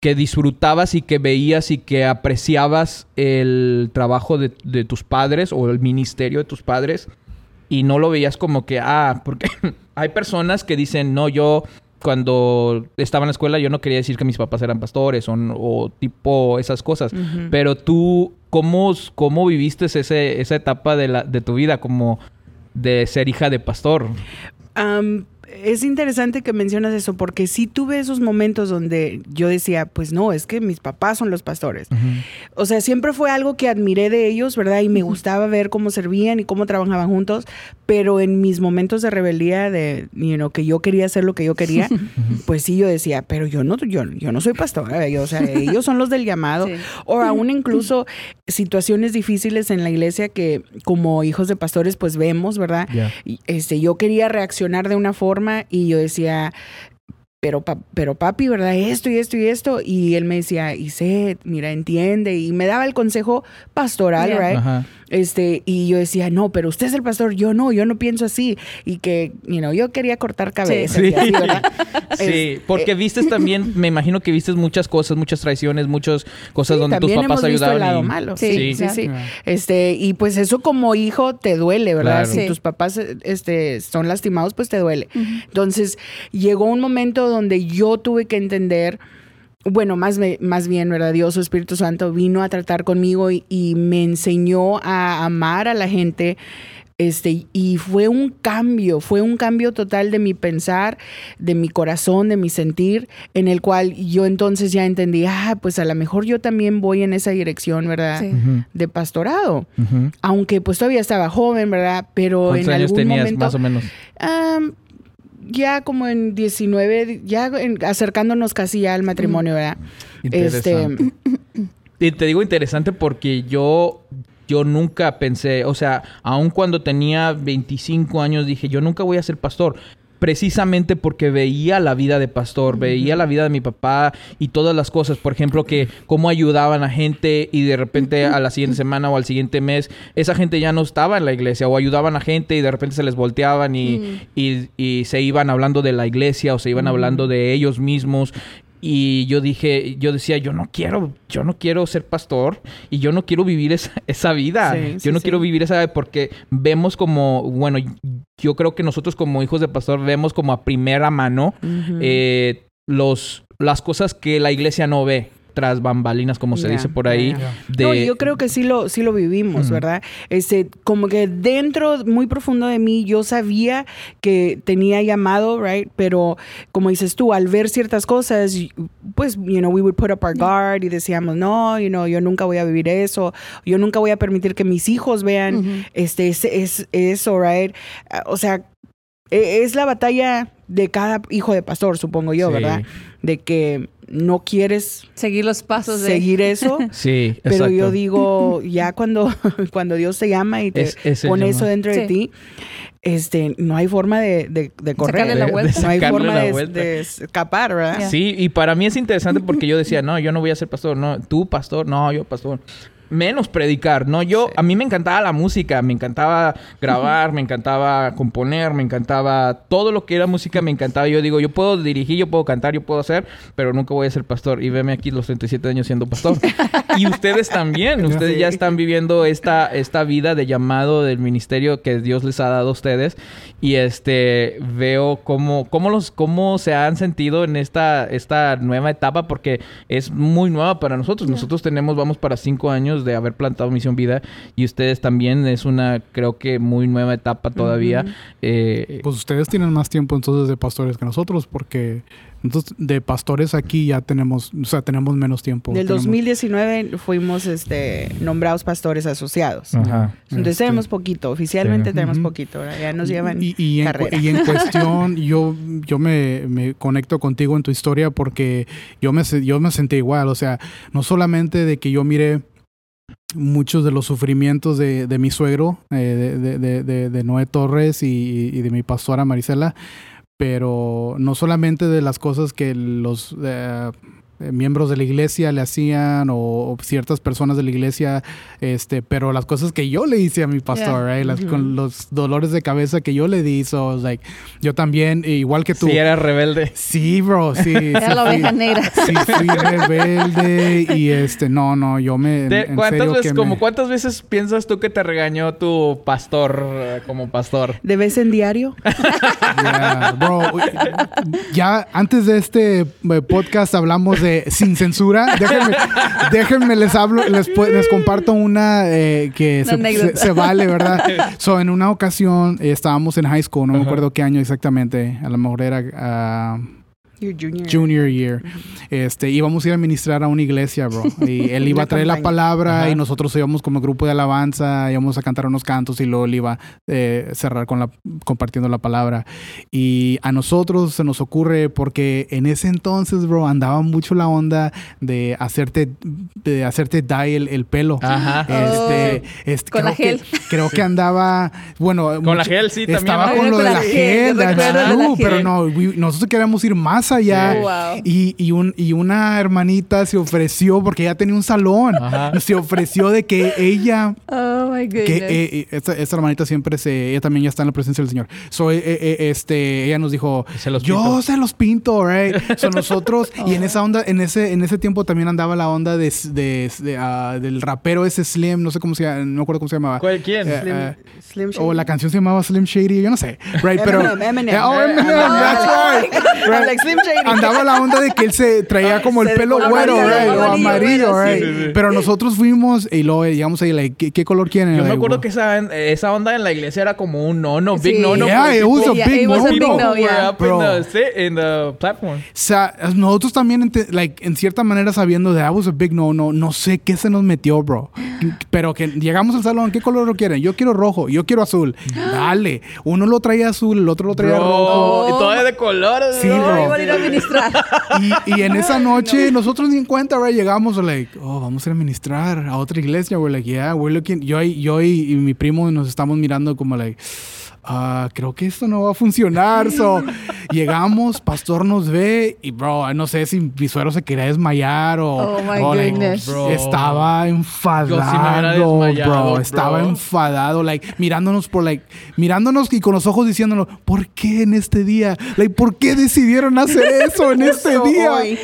que disfrutabas y que veías y que apreciabas el trabajo de, de tus padres o el ministerio de tus padres y no lo veías como que, ah, porque hay personas que dicen, no, yo cuando estaba en la escuela yo no quería decir que mis papás eran pastores o, o tipo esas cosas, pero tú, ¿cómo, cómo viviste ese, esa etapa de, la, de tu vida como de ser hija de pastor? Es interesante que mencionas eso porque sí tuve esos momentos donde yo decía, pues no, es que mis papás son los pastores. O sea, siempre fue algo que admiré de ellos, ¿verdad? Y me gustaba ver cómo servían y cómo trabajaban juntos, pero en mis momentos de rebeldía, de, you know, que yo quería hacer lo que yo quería, pues sí, yo decía, pero yo no, yo, yo no soy pastora, yo, o sea, ellos son los del llamado. Sí. O aún incluso situaciones difíciles en la iglesia que como hijos de pastores pues vemos, ¿verdad? Ya. Y, este, yo quería reaccionar de una forma y yo decía, pero, pa- pero papi, ¿verdad? Esto y esto y esto. Y él me decía, Iset, mira, entiende. Y me daba el consejo pastoral, Yeah. right? Ajá. Este, y yo decía, no, pero usted es el pastor, yo no, yo no pienso así. Y que, you know, yo quería cortar cabezas Sí. Sí, Es- porque eh, vistes también, me imagino que vistes muchas cosas, muchas traiciones, muchas cosas Sí, donde tus papás hemos visto ayudaban. el lado y- malo. Sí, Sí, sí. Este, y pues eso como hijo te duele, ¿verdad? Claro. Si tus papás este, son lastimados, pues te duele. Entonces, llegó un momento donde yo tuve que entender, bueno, más, me- más bien, ¿verdad? Dios, su Espíritu Santo, vino a tratar conmigo y, y me enseñó a amar a la gente. Este, y fue un cambio, fue un cambio total de mi pensar, de mi corazón, de mi sentir, en el cual yo entonces ya entendí, ah, pues a lo mejor yo también voy en esa dirección, ¿verdad? Sí. De pastorado. Aunque pues todavía estaba joven, ¿verdad? Pero ¿Cuántos en años algún tenías momento... más o menos? Ya como en 19, ya en- acercándonos casi ya al matrimonio, ¿verdad? Este, Interesante. Y te digo interesante porque yo, yo nunca pensé, o sea, aun cuando tenía 25 años dije, yo nunca voy a ser pastor. Precisamente porque veía la vida de pastor, veía la vida de mi papá y todas las cosas. Por ejemplo, que cómo ayudaban a gente y de repente a la siguiente semana o al siguiente mes, esa gente ya no estaba en la iglesia o ayudaban a gente y de repente se les volteaban y, y- y se iban hablando de la iglesia o se iban hablando de ellos mismos. Y yo dije, yo decía, yo no quiero, yo no quiero ser pastor y yo no quiero vivir esa, esa vida. Sí, yo sí, no sí. quiero vivir esa vida porque vemos como, bueno, yo creo que nosotros como hijos de pastor vemos como a primera mano eh, los, las cosas que la iglesia no ve tras bambalinas, como se dice por ahí. De, No, yo creo que sí lo, sí lo vivimos. ¿verdad? Este, como que dentro, muy profundo de mí, yo sabía que tenía llamado, right? Pero como dices tú, al ver ciertas cosas, pues, you know, we would put up our guard y decíamos, no, you know, yo nunca voy a vivir eso, yo nunca voy a permitir que mis hijos vean este, es, es, eso, right? Ah, O sea, e- es la batalla de cada hijo de pastor, supongo yo, Sí. ¿verdad? De que no quieres Seguir los pasos de... seguir eso. Sí, Pero exacto. yo digo, ya cuando, cuando Dios te llama y te Es- pone eso dentro de ti, este, no hay forma de, de, de correr. La De- de vuelta. no hay forma la de, vuelta. de escapar, ¿verdad? Sí, y para mí es interesante porque yo decía, no, yo no voy a ser pastor, no, tú pastor, no, yo pastor. Menos predicar, ¿no? Yo, a mí me encantaba la música, me encantaba grabar, me encantaba componer, me encantaba todo lo que era música, me encantaba. Yo digo, yo puedo dirigir, yo puedo cantar, yo puedo hacer, pero nunca voy a ser pastor. Y veme aquí los 37 años siendo pastor. y ustedes también, ustedes ya están viviendo esta, esta vida de llamado del ministerio que Dios les ha dado a ustedes. Y este, veo cómo, cómo, los, cómo se han sentido en esta, esta nueva etapa, porque es muy nueva para nosotros. Nosotros tenemos, vamos para cinco años de haber plantado Misión Vida y ustedes también es una, creo que muy nueva etapa todavía. Eh, pues ustedes tienen más tiempo entonces de pastores que nosotros porque entonces de pastores aquí ya tenemos, o sea, tenemos menos tiempo. Del Tenemos- 2019 fuimos este, nombrados pastores asociados. Ajá. Entonces Este- tenemos poquito, oficialmente Sí. tenemos Ujú. poquito, ¿verdad? ya nos llevan Y, y en, y en cuestión, yo, yo me, me conecto contigo en tu historia porque yo me, yo me sentí igual. O sea, no solamente de que yo mire muchos de los sufrimientos de, de mi suegro, eh, de, de, de- Noé Torres y, de mi pastora Marisela, pero no solamente de las cosas que los eh, miembros de la iglesia le hacían o, o ciertas personas de la iglesia, este, pero las cosas que yo le hice a mi pastor, Yeah. right? Las- Ujú. con los dolores de cabeza que yo le di, so, like, yo también, igual que tú. Sí, era rebelde. Sí, bro, sí. Era sí la oveja negra. Sí, fui rebelde y este, no, no, yo me... en- Te- en ¿Cuántas serio veces, que como me- cuántas veces piensas tú que te regañó tu pastor eh, como pastor? ¿De vez en diario? Yeah, bro, ya antes de este eh, podcast hablamos de sin censura. Déjenme, déjenme les hablo, les, les comparto una eh, que se, se- se vale, ¿verdad? So, en una ocasión eh, estábamos en high school, no me acuerdo qué año exactamente, a lo mejor era ah, Your junior. junior year. Este, íbamos a ir a ministrar a una iglesia, bro. Y él iba a traer la palabra Ajá. y nosotros íbamos como grupo de alabanza, íbamos a cantar unos cantos y luego él iba a cerrar con la, compartiendo la palabra. Y a nosotros se nos ocurre porque en ese entonces, bro, andaba mucho la onda de hacerte, de hacerte dye el, el pelo. Ajá. Este, este, Con la gel. Que, creo que andaba, bueno, Con la mucho- gel, sí, también, Estaba con lo de la la gel, gel, la true, pero gel. no, we- nosotros queríamos ir más allá. Sí. Wow. Y, y, un, y una hermanita se ofreció, porque ella tenía un salón, Ajá. se ofreció de que ella, Oh my goodness. que eh, eh, esta, esta hermanita siempre se, ella también ya está en la presencia del Señor. So, eh, eh, eh, este, ella nos dijo, Se los yo pinto. se los pinto, right? So nosotros, y en esa onda, en ese, en ese tiempo también andaba la onda de, de, de, ah, del rapero ese Slim, no sé cómo se llama, no me acuerdo cómo se llamaba. ¿Cuál- ¿Quién? Eh, Slim, eh, Slim o la Shady. canción se llamaba Slim Shady, yo no sé. Right, pero. Eminem, Eminem. Oh, Eminem, that's andaba- right. Slim Shady. Andaba la onda de que él se traía como el pelo amarillo, güero, right, o amarillo. Pero nosotros fuimos y luego llegamos ahí, like, ¿qué, qué color quieren? Yo me acuerdo que esa, esa onda en la iglesia era como un no, no, big Sí. no, no. Yeah, it was a big no, no. nosotros también, like, en cierta manera sabiendo de I was a big no, no, no sé qué se nos metió, bro. Pero que llegamos al salón, ¿qué color lo quieren? Yo quiero rojo, yo quiero azul. Dale. Uno lo traía azul, el otro lo traía rojo. Y todavía de colores. Sí, bro. Ir a ministrar. Y, y en esa noche, nosotros ni en cuenta, right, llegamos, like, oh, vamos a ir a ministrar a otra iglesia. We're like, yeah, we're looking. Yo, yo y, y mi primo nos estamos mirando como, like, ah, creo que esto no va a funcionar. So, llegamos, pastor nos ve y, bro, no sé si mi suegro se quería desmayar o, Oh, my o, like, goodness. Bro. estaba Yo sí me hubiera enfadado, bro. bro. Estaba enfadado, like, mirándonos por, like, mirándonos y con los ojos diciéndonos, ¿por qué en este día? Like, ¿por qué decidieron hacer eso en este día? hoy.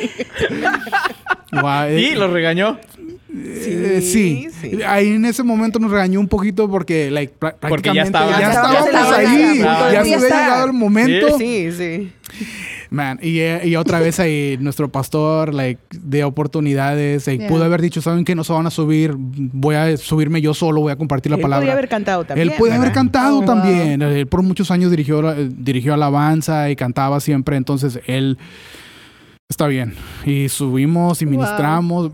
Guau, eh, Y lo regañó. Eh, sí. sí. Ahí en ese momento nos regañó un poquito porque, like, prá- Porque ya prácticamente estaba- ya ya estábamos estaba- ahí. ya estaba- Ya había llegado el momento. Sí, sí. Man, y, eh, y otra vez ahí nuestro pastor, like, de oportunidades, like, Yeah. pudo haber dicho, ¿saben qué? No se van a subir, voy a subirme yo solo, voy a compartir la Él palabra. podía haber cantado también. Él puede haber cantado Oh, wow. también. Él por muchos años dirigió, la- eh, dirigió alabanza y cantaba siempre. Entonces él está bien. Y subimos y ministramos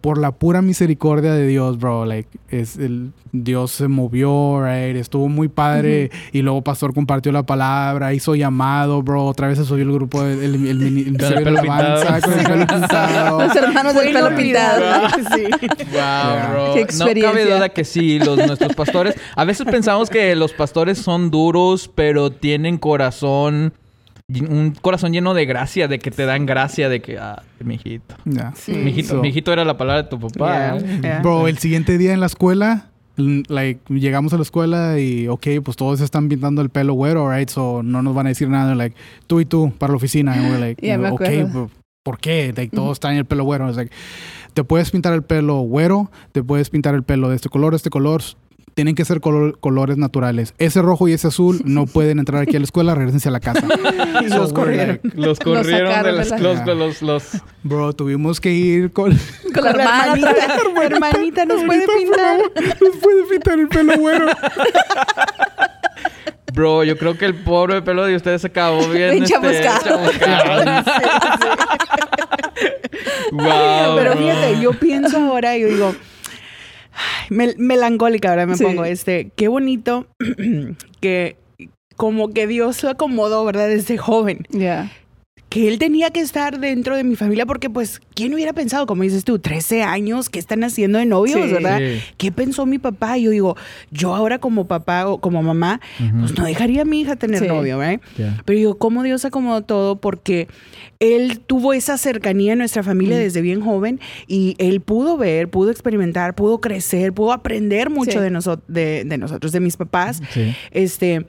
por la pura misericordia de Dios, bro. Like, es el, Dios se movió, right? Estuvo muy padre. Y luego Pastor compartió la palabra, hizo llamado, bro. Otra vez se subió el grupo, del el, el, el ministerio de pelo alabanza pintado. con el pelo pintado. Los hermanos del pelo pintado. Sí. Wow, Yeah. bro. Qué No cabe experiencia. duda que sí, los, nuestros pastores. A veces pensamos que los pastores son duros, pero tienen corazón un corazón lleno de gracia, de que te dan gracia, de que, ah, mijito. Ya. Sí. Mijito, So- mijito era la palabra de tu papá. Yeah, yeah. Bro, el siguiente día en la escuela, l- like, llegamos a la escuela y, ok, pues todos están pintando el pelo güero, right? So no nos van a decir nada, like, tú y tú para la oficina. And we're like, Ya me ok, acuerdo. pero ¿por qué? Like, todos traen el pelo güero. It's like, te puedes pintar el pelo güero, te puedes pintar el pelo de este color, este color. Tienen que ser color- colores naturales. Ese rojo y ese azul no pueden entrar aquí a la escuela, regresense a la casa. Y los corrieron. Los corrieron de sacaron las de los, la- los, los, Bro, tuvimos que ir con... Con la hermana. hermanita, hermanita, nos puede pintar. Nos puede pintar el pelo güero. Bro, yo creo que el pobre pelo de ustedes acabó bien. Bien este, chamuscado. chamuscado. wow. Pero bro. fíjate, yo pienso ahora y yo digo, mel- melancólica ahora me Sí. pongo, este, qué bonito que como que Dios lo acomodó, ¿verdad? Desde joven. Ya. Que él tenía que estar dentro de mi familia porque, pues, ¿quién hubiera pensado? Como dices tú, 13 años, ¿qué están haciendo de novios, Sí. verdad? Sí. ¿Qué pensó mi papá? Y yo digo, yo ahora como papá o como mamá, pues no dejaría a mi hija tener Sí. novio, ¿verdad? Ya. Pero digo, ¿cómo Dios acomodó todo? Porque Él tuvo esa cercanía en nuestra familia Mm. desde bien joven y Él pudo ver, pudo experimentar, pudo crecer, pudo aprender mucho Sí. de, noso- de, de nosotros, de mis papás. Sí. Este,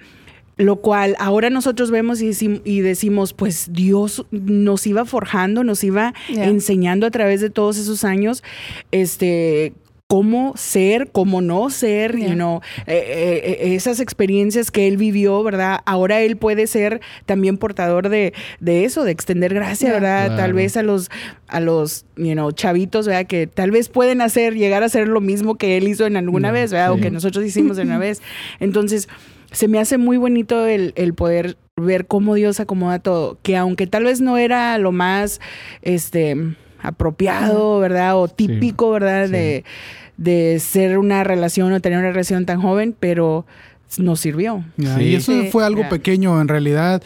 lo cual ahora nosotros vemos y, decim- y decimos, pues Dios nos iba forjando, nos iba Yeah. enseñando a través de todos esos años, este cómo ser, cómo no ser, Yeah. you know, eh, eh, esas experiencias que él vivió, ¿verdad? Ahora él puede ser también portador de, de eso, de extender gracia, Yeah. ¿verdad? Tal vez a los, a los, you know, chavitos, ¿verdad? Que tal vez pueden hacer, llegar a hacer lo mismo que él hizo en alguna Yeah, vez, ¿verdad? O que nosotros hicimos en una vez. Entonces, se me hace muy bonito el, el poder ver cómo Dios acomoda todo. Que aunque tal vez no era lo más este apropiado, ¿verdad? O típico, ¿verdad? Sí. De, de ser una relación o tener una relación tan joven, pero nos sirvió. Sí. Y eso fue algo pequeño, en realidad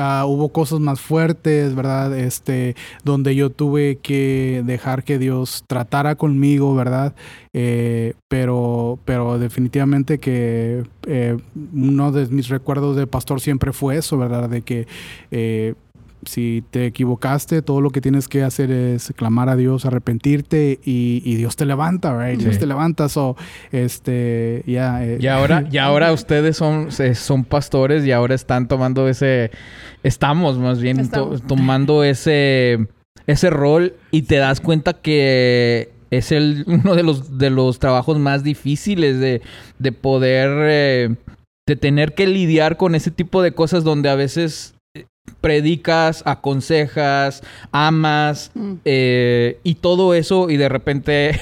ah, hubo cosas más fuertes, ¿verdad? Este, donde yo tuve que dejar que Dios tratara conmigo, ¿verdad? Eh, pero, pero definitivamente que eh, uno de mis recuerdos de pastor siempre fue eso, ¿verdad? De que eh, si te equivocaste, todo lo que tienes que hacer es clamar a Dios, arrepentirte y, y Dios te levanta, ¿right? Sí. Dios te levanta, so, este, ya. eh, Y ahora, y ahora ustedes son, son pastores y ahora están tomando ese, estamos más bien to- tomando ese, ese rol y te das cuenta que es el, uno de los, de los trabajos más difíciles de, de poder, eh, de tener que lidiar con ese tipo de cosas donde a veces predicas, aconsejas, amas Mm. eh, y todo eso y de repente...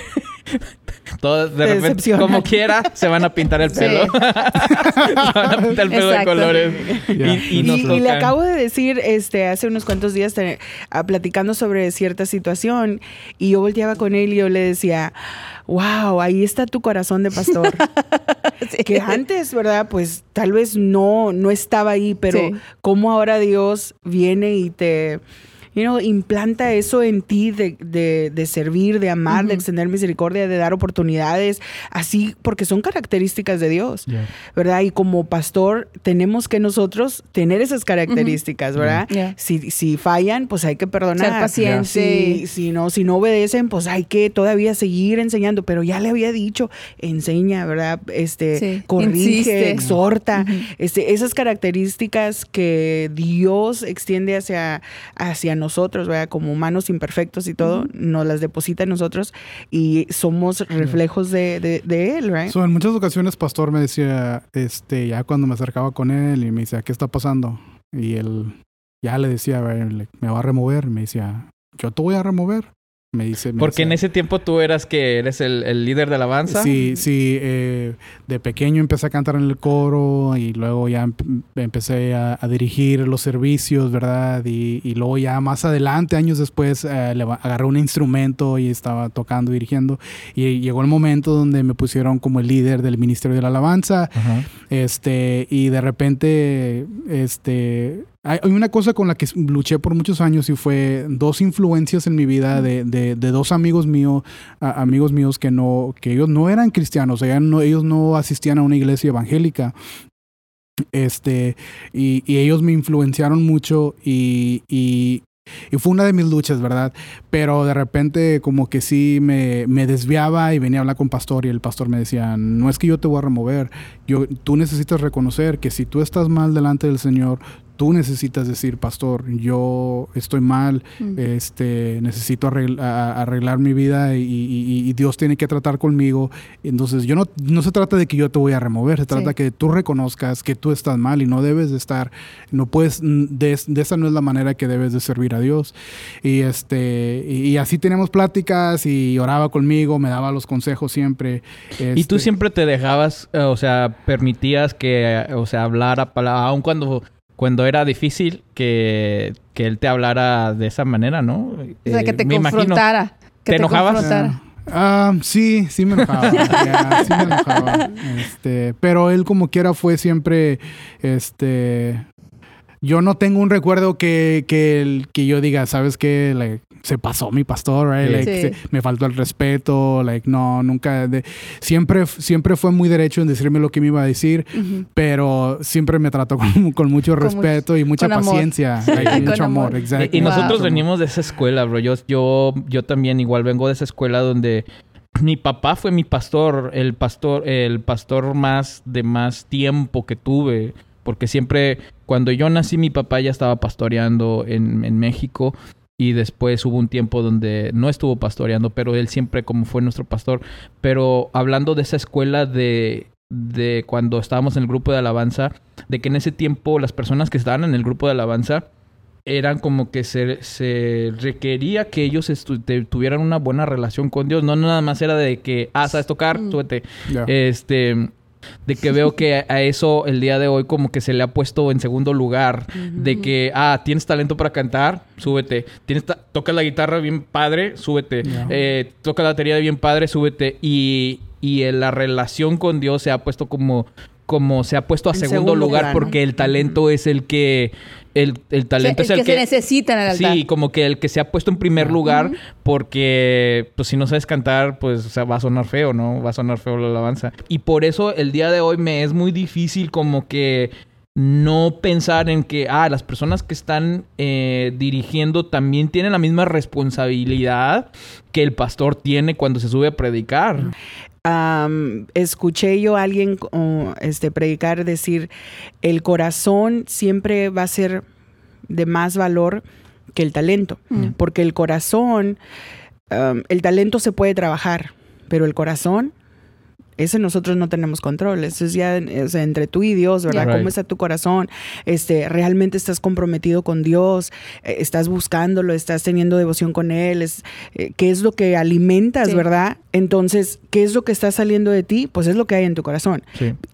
todo- de Te repente, como quiera, se van a pintar el Sí. pelo. se van a pintar el pelo Exacto. de colores. Y, y Y, nos y le acabo de decir este hace unos cuantos días te- ah, platicando sobre cierta situación y yo volteaba con él y yo le decía, wow, ahí está tu corazón de pastor. que antes, ¿verdad? Pues tal vez no, no estaba ahí, pero Sí. cómo ahora Dios viene y te... You know, implanta eso en ti de, de- de servir, de amar, de extender misericordia, de dar oportunidades, así, porque son características de Dios. Ya. ¿verdad? Y como pastor tenemos que nosotros tener esas características, ¿verdad? Si, si fallan, pues hay que perdonar. Ser paciente. Si, si no, si no obedecen, pues hay que todavía seguir enseñando. Pero ya le había dicho, enseña, ¿verdad? Este, Sí. corrige, Insiste. exhorta. Este, esas características que Dios extiende hacia, hacia nosotros, ¿verdad? Como humanos imperfectos y todo, nos las deposita en nosotros y somos reflejos de, de, de Él, ¿right? So, en muchas ocasiones, pastor me decía, este, ya cuando me acercaba con él y me decía, ¿qué está pasando? Y él ya le decía, me va a remover. Me decía, yo te voy a remover. Me dice, me Porque en decía, ese tiempo tú eras que eres el, el líder de alabanza. Sí, sí, eh, de pequeño empecé a cantar en el coro y luego ya em- empecé a, a dirigir los servicios, ¿verdad? Y, y luego ya más adelante, años después, eh, le agarré un instrumento y estaba tocando, dirigiendo. Y llegó el momento donde me pusieron como el líder del Ministerio de la Alabanza. Ajá. Este, y de repente, este, hay una cosa con la que luché por muchos años y fue dos influencias en mi vida de, de- de dos amigos míos, amigos míos que no, que ellos no eran cristianos, ellos no, ellos no asistían a una iglesia evangélica. Este, y, y ellos me influenciaron mucho y, y, y fue una de mis luchas, ¿verdad? Pero de repente como que sí me, me, desviaba y venía a hablar con pastor y el pastor me decía, no es que yo te voy a remover, yo, tú necesitas reconocer que si tú estás mal delante del Señor, tú necesitas decir, pastor, yo estoy mal, mm. este, necesito arreglar, arreglar mi vida y, y, y, Dios tiene que tratar conmigo. Entonces, yo no, no se trata de que yo te voy a remover, se trata de que tú reconozcas que tú estás mal y no debes de estar, no puedes, de, de, esa no es la manera que debes de servir a Dios. Y, este, y, así tenemos pláticas y oraba conmigo, me daba los consejos siempre. y tú este siempre te dejabas, o sea, permitías que, o sea, hablara, aun cuando cuando era difícil que, que él te hablara de esa manera, ¿no? O sea, que te confrontara. que ¿Te, enojabas? Ah, sí, sí me enojaba. sí me enojaba. Este, pero él como quiera fue siempre, este, yo no tengo un recuerdo que, que, que yo diga, ¿sabes qué? Se pasó mi pastor, right? me faltó el respeto, like, no, nunca, siempre, siempre fue muy derecho en decirme lo que me iba a decir, pero siempre me trató con, mucho respeto y mucha paciencia, y mucho amor, exacto. Y, nosotros venimos de esa escuela, bro, yo, yo, yo también igual vengo de esa escuela donde mi papá fue mi pastor, el pastor, el pastor más de más tiempo que tuve porque siempre, cuando yo nací, mi papá ya estaba pastoreando en, en México y después hubo un tiempo donde no estuvo pastoreando, pero él siempre como fue nuestro pastor. Pero hablando de esa escuela de, de cuando estábamos en el grupo de alabanza, de que en ese tiempo las personas que estaban en el grupo de alabanza eran como que se, se requería que ellos tuvieran una buena relación con Dios. No nada más era de que, ah, sabes tocar, mm. Este, de que veo que a eso el día de hoy como que se le ha puesto en segundo lugar, de que, ah, tienes talento para cantar, súbete, tienes toca la guitarra bien padre, súbete, eh, toca la batería bien padre, súbete, y, y la relación con Dios se ha puesto como, como se ha puesto a segundo, lugar, porque el talento es el que el, el talento es el, que, que, se necesita en el altar. Sí, como que el que se ha puesto en primer lugar porque, pues si no sabes cantar, pues o sea, va a sonar feo, ¿no? Va a sonar feo la alabanza. Y por eso el día de hoy me es muy difícil como que no pensar en que, ah, las personas que están eh, dirigiendo también tienen la misma responsabilidad que el pastor tiene cuando se sube a predicar. Escuché yo a alguien este, predicar decir, el corazón siempre va a ser de más valor que el talento, mm. porque el corazón, el talento se puede trabajar, pero el corazón ese nosotros no tenemos control. Eso es ya entre tú y Dios, ¿verdad? ¿Cómo está tu corazón? Este, ¿Realmente estás comprometido con Dios? Eh, ¿Estás buscándolo? ¿Estás teniendo devoción con Él? Es, eh, ¿Qué es lo que alimentas, verdad? Entonces, ¿qué es lo que está saliendo de ti? Pues es lo que hay en tu corazón.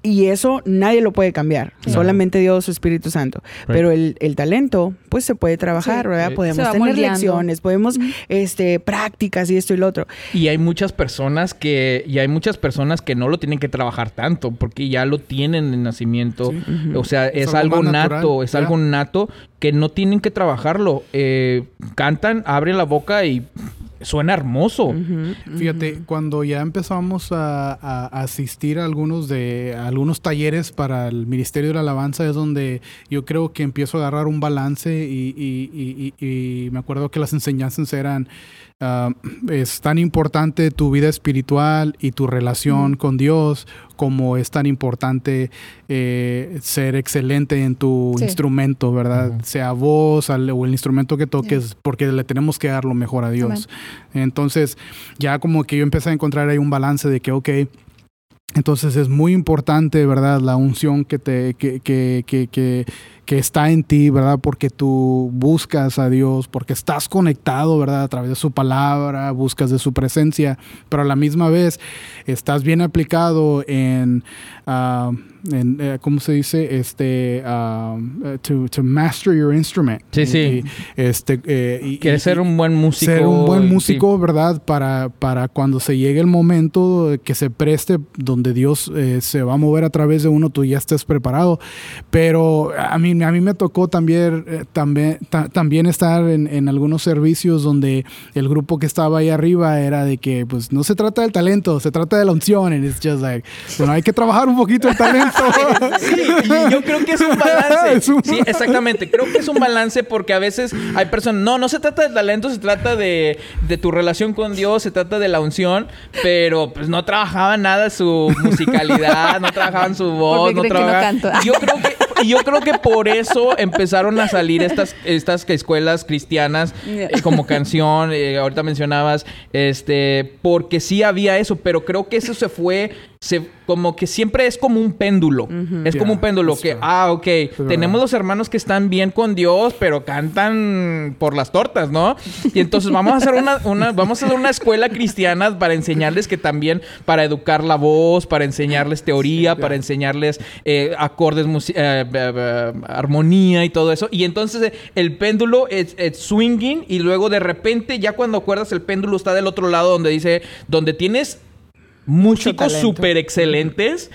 Y eso nadie lo puede cambiar. Solamente Dios, su Espíritu Santo. Pero el, el, talento, pues se puede trabajar, ¿verdad? Podemos tener lecciones, podemos este, prácticas y esto y lo otro. Y hay muchas personas que, y hay muchas personas que no lo tienen que trabajar tanto porque ya lo tienen en nacimiento. O sea, es, algo, nato, es algo nato que no tienen que trabajarlo. Eh, cantan, abren la boca y suena hermoso. Fíjate, cuando ya empezamos a, asistir a algunos de algunos talleres para el Ministerio de la Alabanza es donde yo creo que empiezo a agarrar un balance y, y me acuerdo que las enseñanzas eran Ah, es tan importante tu vida espiritual y tu relación con Dios como es tan importante eh, ser excelente en tu instrumento, ¿verdad? Sea voz o el instrumento que toques, porque le tenemos que dar lo mejor a Dios. Entonces, ya como que yo empecé a encontrar ahí un balance de que, ok, entonces es muy importante, ¿verdad? La unción que te, que, que, que, que está en ti, ¿verdad? Porque tú buscas a Dios, porque estás conectado, ¿verdad? A través de su palabra, buscas de su presencia, pero a la misma vez estás bien aplicado en, uh, en eh, ¿cómo se dice? Este, uh, to, to, master your instrument. Sí, sí. este, eh, Quieres ser un buen músico. Ser un buen músico, ¿verdad? Para, para cuando se llegue el momento que se preste, donde Dios eh, se va a mover a través de uno, tú ya estés preparado. Pero a mí a mí me tocó también, eh, también, también estar en, en, algunos servicios donde el grupo que estaba ahí arriba era de que, pues, no se trata del talento, se trata de la unción. And it's just like, bueno, hay que trabajar un poquito el talento. Sí, y yo creo que es un balance. Sí, exactamente. Creo que es un balance porque a veces hay personas. No, no se trata de talento, se trata de, de tu relación con Dios, se trata de la unción, pero pues no trabajaba nada su musicalidad, no trabajaban su voz, Porque no trabajaban. yo creo que. Y yo creo que por eso empezaron a salir estas, estas escuelas cristianas eh, como canción, eh, ahorita mencionabas, este, porque sí había eso, pero creo que eso se fue, se, como que siempre es como un péndulo, es como un péndulo que, true. ah, ok, tenemos los hermanos que están bien con Dios, pero cantan por las tortas, ¿no? Y entonces vamos a hacer una, una- vamos a hacer una escuela cristiana para enseñarles que también, para educar la voz, para enseñarles teoría, para enseñarles eh, acordes, eh, eh, eh, armonía y todo eso. Y entonces eh, el péndulo es, es swinging y luego de repente ya cuando acuerdas el péndulo está del otro lado donde dice, donde tienes músicos talento. súper excelentes,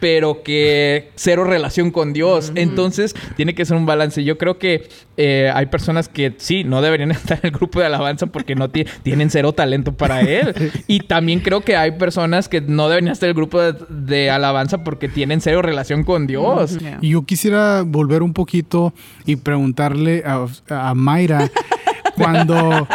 pero que cero relación con Dios. Entonces, tiene que ser un balance. Yo creo que eh, hay personas que sí, no deberían estar en el grupo de alabanza porque no ti- tienen cero talento para él. y también creo que hay personas que no deberían estar en el grupo de, de alabanza porque tienen cero relación con Dios. Yeah. Yo quisiera volver un poquito y preguntarle a, a Mayra cuando,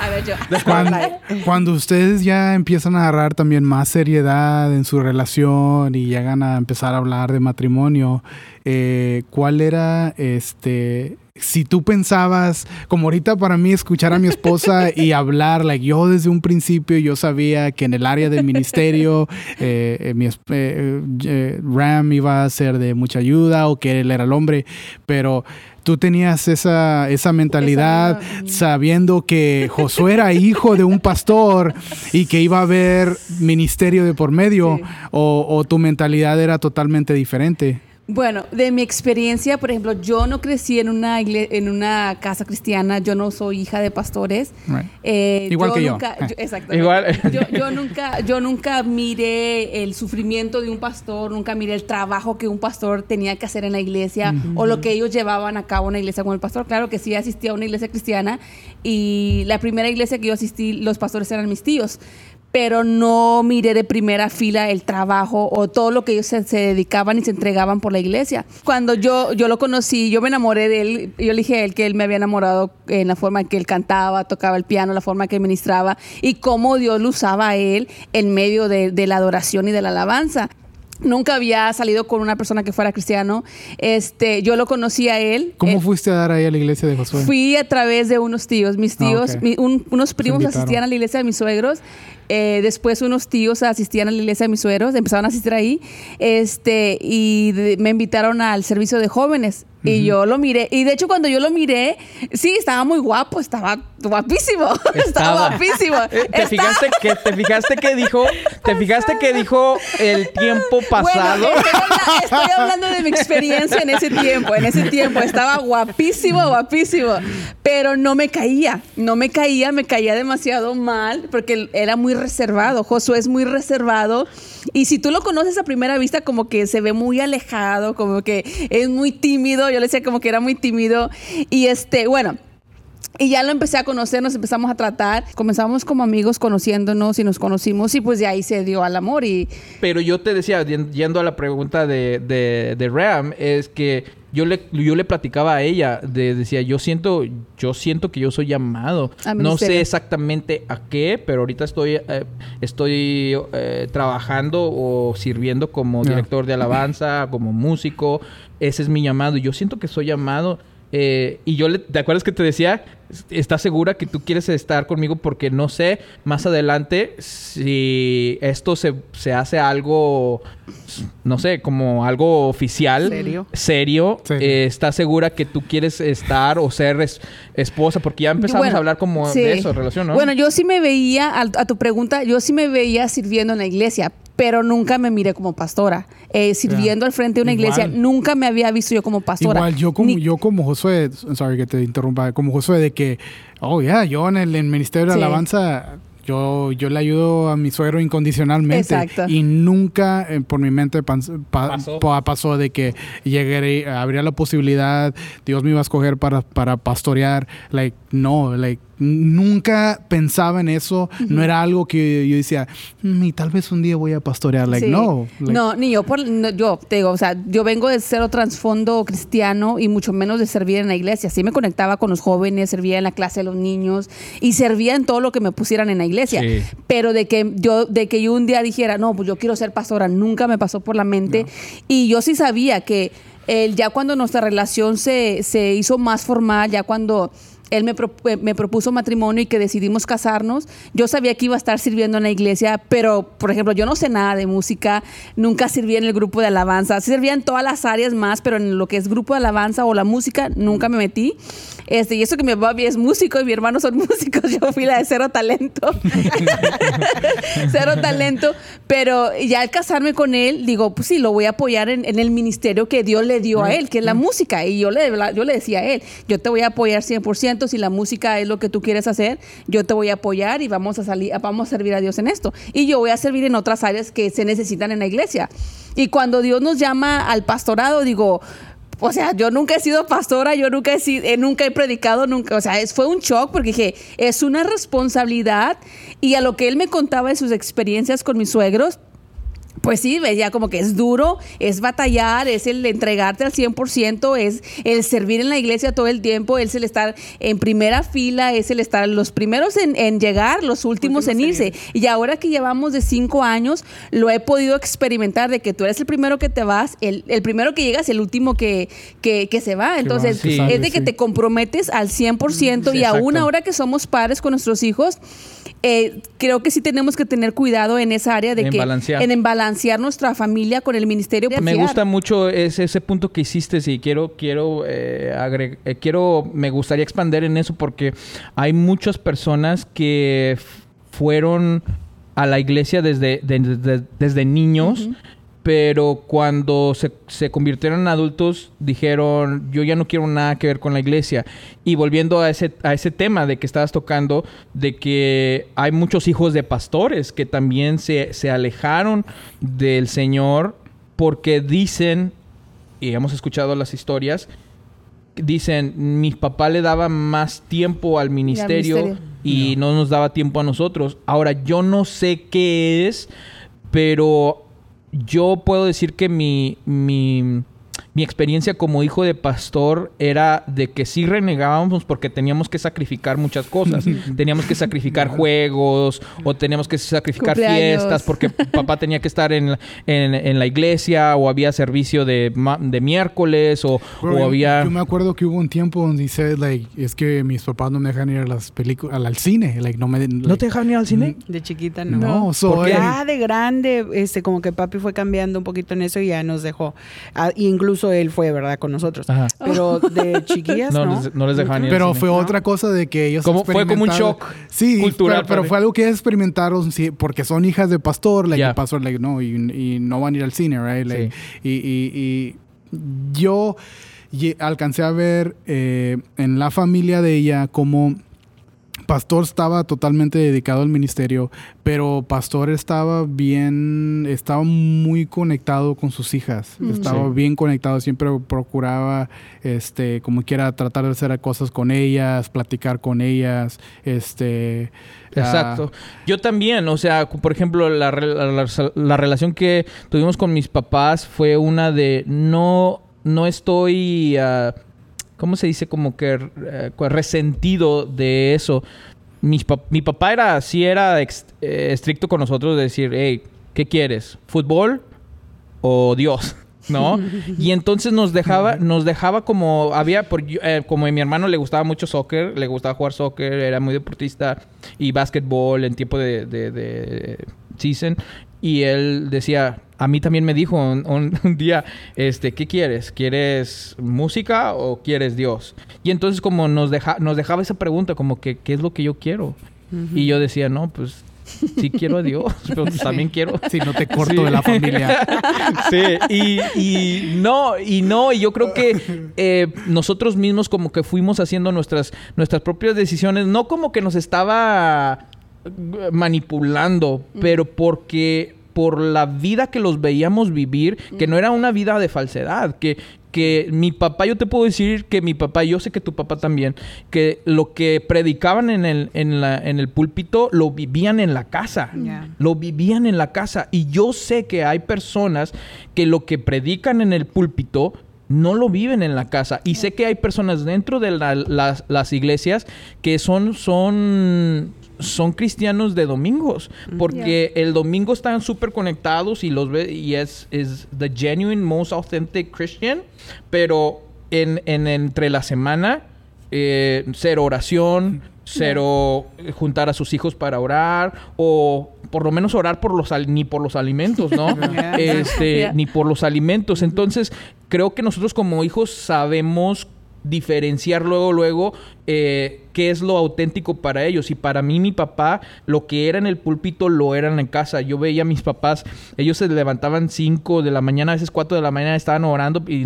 A ver, yo. cuando, cuando ustedes ya empiezan a agarrar también más seriedad en su relación y llegan a empezar a hablar de matrimonio, eh, ¿cuál era este si tú pensabas, como ahorita para mí escuchar a mi esposa y hablar, like yo desde un principio yo sabía que en el área del ministerio eh, eh, mi, eh, eh, Ram iba a ser de mucha ayuda o que él era el hombre, pero tú tenías esa, esa mentalidad sabiendo que Josué era hijo de un pastor y que iba a haber ministerio de por medio Sí. o, o tu mentalidad era totalmente diferente. Bueno, de mi experiencia, por ejemplo, yo no crecí en una en una casa cristiana, yo no soy hija de pastores. Right. Eh, Igual que yo. nunca, Ah. exactamente. Igual. Yo, yo nunca, yo nunca miré el sufrimiento de un pastor, nunca miré el trabajo que un pastor tenía que hacer en la iglesia o lo que ellos llevaban a cabo en la iglesia con el pastor. Claro que sí asistí a una iglesia cristiana y la primera iglesia que yo asistí, los pastores eran mis tíos pero no miré de primera fila el trabajo o todo lo que ellos se, se dedicaban y se entregaban por la iglesia. Cuando yo, yo lo conocí, yo me enamoré de él, yo le dije a él que él me había enamorado en la forma en que él cantaba, tocaba el piano, la forma en que ministraba y cómo Dios lo usaba a él en medio de, de la adoración y de la alabanza. Nunca había salido con una persona que fuera cristiano. Este, yo lo conocí a él. ¿Cómo Eh, fuiste a dar ahí a la iglesia de Josué? Fui a través de unos tíos. Mis Ah, tíos, ok. mi- un- unos primos asistían a la iglesia de mis suegros. Eh, después unos tíos asistían a la iglesia de mis suegros, empezaron a asistir ahí. Este, y de- me invitaron al servicio de jóvenes. Y yo lo miré. Y de hecho, cuando yo lo miré, sí, estaba muy guapo, estaba guapísimo. Estaba, Estaba. guapísimo. Eh, ¿Te Está- fijaste que te fijaste que dijo? ¿Te fijaste que dijo el tiempo pasado? Bueno, estoy, estoy hablando de mi experiencia en ese tiempo. En ese tiempo estaba guapísimo, guapísimo. Pero no me caía. No me caía, me caía demasiado mal porque era muy reservado. Josué es muy reservado. Y si tú lo conoces a primera vista, como que se ve muy alejado, como que es muy tímido. Yo le decía como que era muy tímido. Y este, bueno. Y ya lo empecé a conocer, nos empezamos a tratar, comenzamos como amigos conociéndonos y nos conocimos y pues de ahí se dio al amor y Pero yo te decía, yen- yendo a la pregunta de, de, de Ram, es que yo le, yo le platicaba a ella, de, decía, yo siento, yo siento que yo soy llamado. No sé exactamente a qué, pero ahorita estoy, eh, estoy eh, trabajando o sirviendo como director de alabanza, como músico. Ese es mi llamado. Y yo siento que soy llamado. Eh, y yo le, ¿te acuerdas que te decía? ¿Estás segura que tú quieres estar conmigo? Porque no sé más adelante si esto se, se hace algo, no sé, como algo oficial. Serio. Serio. Serio. Eh, ¿Estás segura que tú quieres estar o ser es- esposa? Porque ya empezamos Bueno, a hablar como sí. de eso, relación, ¿no? Bueno, yo sí me veía, a, a tu pregunta, yo sí me veía sirviendo en la iglesia, pero nunca me miré como pastora. Eh, sirviendo al frente de una Igual. iglesia, nunca me había visto yo como pastora. Igual yo como Ni- yo como Josué, sorry que te interrumpa, como Josué de que, oh yeah, yo en el en ministerio de Sí. alabanza yo yo le ayudo a mi suegro incondicionalmente Exacto. y nunca eh, por mi mente pans- pa- Pasó. pa- pasó de que llegué habría la posibilidad Dios me iba a escoger para para pastorear like no like nunca pensaba en eso. No era algo que yo decía, "Mm, y tal vez un día voy a pastorear. Like, Sí. no. like- no, ni yo, por, no, yo te digo, o sea, yo vengo de cero trasfondo cristiano y mucho menos de servir en la iglesia. Sí me conectaba con los jóvenes, servía en la clase de los niños y servía en todo lo que me pusieran en la iglesia. Sí. Pero de que yo, de que yo un día dijera, no, pues yo quiero ser pastora, nunca me pasó por la mente. Y yo sí sabía que él, ya cuando nuestra relación se, se hizo más formal, ya cuando él me, eh, me propuso matrimonio y que decidimos casarnos, yo sabía que iba a estar sirviendo en la iglesia, pero, por ejemplo, yo no sé nada de música, nunca serví en el grupo de alabanza, servía en todas las áreas más, pero en lo que es grupo de alabanza o la música, nunca me metí. Este, y eso que mi papá es músico y mi hermano son músicos, yo fui la de cero talento. cero talento, pero ya al casarme con él, digo, pues sí, lo voy a apoyar en, en el ministerio que Dios le dio a él, que es la música. Y yo le, yo le decía a él, yo te voy a apoyar 100%, si la música es lo que tú quieres hacer, yo te voy a apoyar y vamos a salir, vamos a servir a Dios en esto. Y yo voy a servir en otras áreas que se necesitan en la iglesia. Y cuando Dios nos llama al pastorado, digo, o sea, yo nunca he sido pastora, yo nunca he, sido, eh, nunca he predicado, nunca, o sea, es, fue un shock porque dije, es una responsabilidad y a lo que él me contaba de sus experiencias con mis suegros, pues sí, veía como que es duro, es batallar, es el entregarte al 100%, es el servir en la iglesia todo el tiempo, es el estar en primera fila, es el estar los primeros en, en llegar, los últimos, Últimos en irse. Y ahora que llevamos de cinco años, lo he podido experimentar de que tú eres el primero que te vas, el, el primero que llegas, el último que, que, que se va. Entonces, Sí. es de que sí. te comprometes al 100% Sí, y aún ahora que somos padres con nuestros hijos, eh, creo que sí tenemos que tener cuidado en esa área de En que balancear. en, en balancear nuestra familia con el ministerio. Me gusta mucho ese, ese punto que hiciste y quiero quiero eh, eh, quiero me gustaría expander en eso porque hay muchas personas que fueron a la iglesia desde de- de- desde niños pero cuando se, se convirtieron en adultos dijeron yo ya no quiero nada que ver con la iglesia y volviendo a ese a ese tema de que estabas tocando de que hay muchos hijos de pastores que también se, se alejaron del Señor porque dicen y hemos escuchado las historias dicen mi papá le daba más tiempo al ministerio ministerio. y no nos daba tiempo a nosotros. Ahora, yo no sé qué es, pero yo puedo decir que mi, mi, mi experiencia como hijo de pastor era de que sí renegábamos porque teníamos que sacrificar muchas cosas. teníamos que sacrificar juegos o teníamos que sacrificar Cumpleaños. fiestas porque papá tenía que estar en, la- en, en la iglesia o había servicio de, ma- de miércoles o, Bro, o yo- había... Yo me acuerdo que hubo un tiempo donde dice, like, es que mis papás no me dejan ir a las películas, al, al cine. Like, no, me, ¿No te dejaban ir al cine? De chiquita no. No, so, eh, Ya de grande, este, como que papi fue cambiando un poquito en eso y ya nos dejó. Ah, incluso él fue, ¿verdad? Con nosotros. Ajá. Pero de chiquillas, No, ¿no? les- no les dejaban ir al Pero cine. fue No. otra cosa de que ellos Como- fue como un experimentaron- shock sí, cultural pero, fue algo que experimentaron sí, porque son hijas de pastor, like, Ya. el pastor like, no, y, y no van a ir al cine, right? Like, y, y- y yo ye- alcancé a ver eh, en la familia de ella cómo Pastor estaba totalmente dedicado al ministerio, pero Pastor estaba bien, estaba muy conectado con sus hijas, estaba Sí. bien conectado, siempre procuraba, este, como quiera, tratar de hacer cosas con ellas, platicar con ellas, este... ah, Exacto. Yo también, o sea, por ejemplo, la, re- la- la- la relación que tuvimos con mis papás fue una de no, no estoy, ah, ¿cómo se dice? Como que eh, resentido de eso. Mi papá era, sí era ex- eh, estricto con nosotros de decir, hey, ¿qué quieres? ¿Fútbol o Dios? ¿No? y entonces nos dejaba, nos dejaba como había, por, eh, como a mi hermano le gustaba mucho soccer, le gustaba jugar soccer, era muy deportista y básquetbol en tiempo de, de, de season. Y él decía, a mí también me dijo un, un- un día, este, ¿qué quieres? ¿Quieres música o quieres Dios? Y entonces como nos, deja, nos dejaba esa pregunta, como que, ¿qué es lo que yo quiero? Y yo decía, no, pues sí quiero a Dios, pero también quiero Si no te corto Sí. de la familia. sí, y, y no, y no, y yo creo que eh, nosotros mismos como que fuimos haciendo nuestras, nuestras propias decisiones, no como que nos estaba manipulando, pero porque por la vida que los veíamos vivir, que no era una vida de falsedad, que que mi papá, yo te puedo decir que mi papá, yo sé que tu papá también, que lo que predicaban en el, en la, en el púlpito lo vivían en la casa. Lo vivían en la casa. Y yo sé que hay personas que lo que predican en el púlpito no lo viven en la casa. Y sé que hay personas dentro de las, las, iglesias que son, son, son cristianos de domingos. Porque el domingo están súper conectados y los ve y es, es the genuine, most authentic Christian. Pero en, en entre la semana, eh, cero oración, cero juntar a sus hijos para orar o por lo menos orar por los ni por los alimentos, ¿no? Este, ni por los alimentos. Entonces, creo que nosotros como hijos sabemos diferenciar luego, luego eh, qué es lo auténtico para ellos. Y para mí, mi papá, lo que era en el púlpito, lo eran en casa. Yo veía a mis papás, ellos se levantaban 5 de la mañana, a veces 4 de la mañana estaban orando y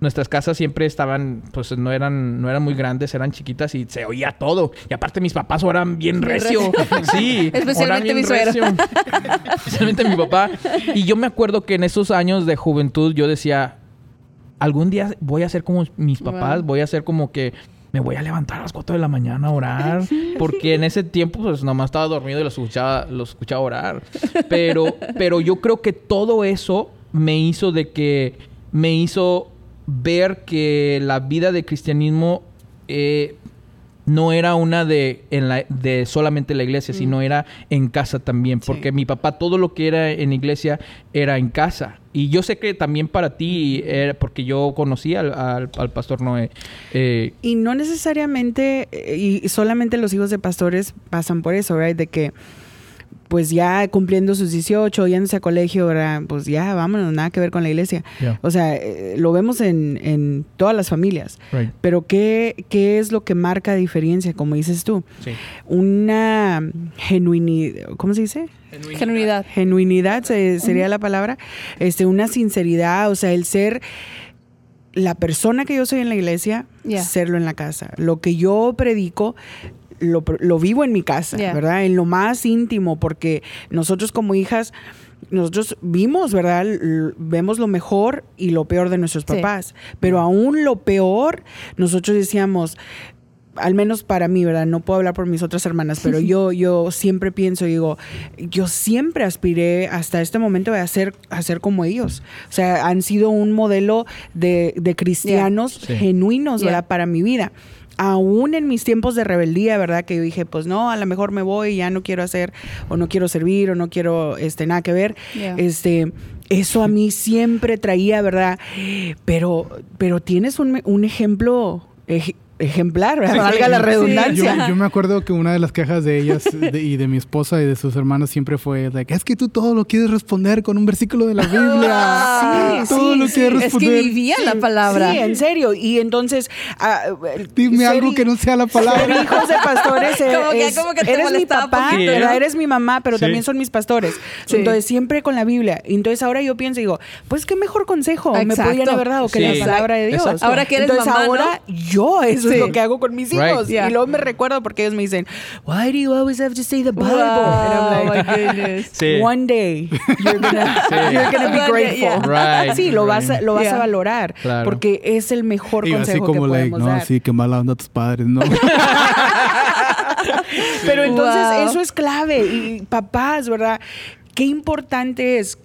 nuestras casas siempre estaban, pues no eran, no eran muy grandes, eran chiquitas y se oía todo. Y aparte mis papás oran bien recio. Sí, especialmente mi recio. especialmente mi papá. Y yo me acuerdo que en esos años de juventud yo decía, algún día voy a ser como mis papás, voy a ser como que me voy a levantar a las 4 de la mañana a orar. porque en ese tiempo, pues nomás estaba dormido y los escuchaba, los escuchaba orar. Pero, pero yo creo que todo eso me hizo de que. Me hizo ver que la vida de cristianismo eh, no era una de, en la, de solamente la iglesia, sino mm. era en casa también. Porque mi papá, todo lo que era en iglesia era en casa. Y yo sé que también para ti, era porque yo conocí al, al, pastor Noé. Eh, y no necesariamente, eh, y solamente los hijos de pastores pasan por eso, ¿verdad? De que pues ya cumpliendo sus 18, yéndose a colegio, pues ya vámonos, nada que ver con la iglesia. O sea, eh, lo vemos en, en, todas las familias. Pero ¿qué, ¿qué es lo que marca diferencia, como dices tú? Una genuinidad, ¿cómo se dice? Genuinidad. Genuinidad sería la palabra. Este, una sinceridad, o sea, el ser la persona que yo soy en la iglesia, serlo en la casa. Lo que yo predico, lo, vivo en mi casa, ¿verdad? En lo más íntimo, porque nosotros como hijas nosotros vimos, ¿verdad? vemos lo mejor y lo peor de nuestros papás, pero aún lo peor, nosotros decíamos, al menos para mí, ¿verdad? No puedo hablar por mis otras hermanas, pero yo, yo siempre pienso, digo, yo siempre aspiré hasta este momento a ser, a ser como ellos. O sea, han sido un modelo de, cristianos genuinos, ¿verdad? Para mi vida aún en mis tiempos de rebeldía, ¿verdad? Que yo dije, pues no, a lo mejor me voy, ya no quiero hacer, o no quiero servir, o no quiero este, nada que ver. Este, eso a mí siempre traía, ¿verdad? Pero, pero tienes un, un ejemplo ejemplar, valga la redundancia. Yo, me acuerdo que una de las quejas de ellas y de mi esposa y de sus hermanos siempre fue que es que tú todo lo quieres responder con un versículo de la Biblia. sí, todo lo quieres responder. Es que vivía la palabra. Sí, en serio. Y entonces... Ah, Dime algo que no sea la palabra. Ser hijos de pastores como que, eres mi papá, eres mi mamá, pero también son mis pastores. Entonces siempre con la Biblia. Entonces ahora yo pienso y digo, pues qué mejor consejo me podían haber dado que la palabra de Dios. Ahora que eres entonces, mamá, ahora yo eso es lo que hago con mis hijos. Y luego me recuerdo porque ellos me dicen, Why do you always have to say the Bible? And I'm like, oh my goodness. One day you're gonna, you're gonna be grateful. Right. Sí, lo vas a, lo vas a valorar porque es el mejor y consejo así como que podemos like, no, Sí, que mala onda tus padres, ¿no? Pero entonces eso es clave y papás, ¿verdad? Qué importante es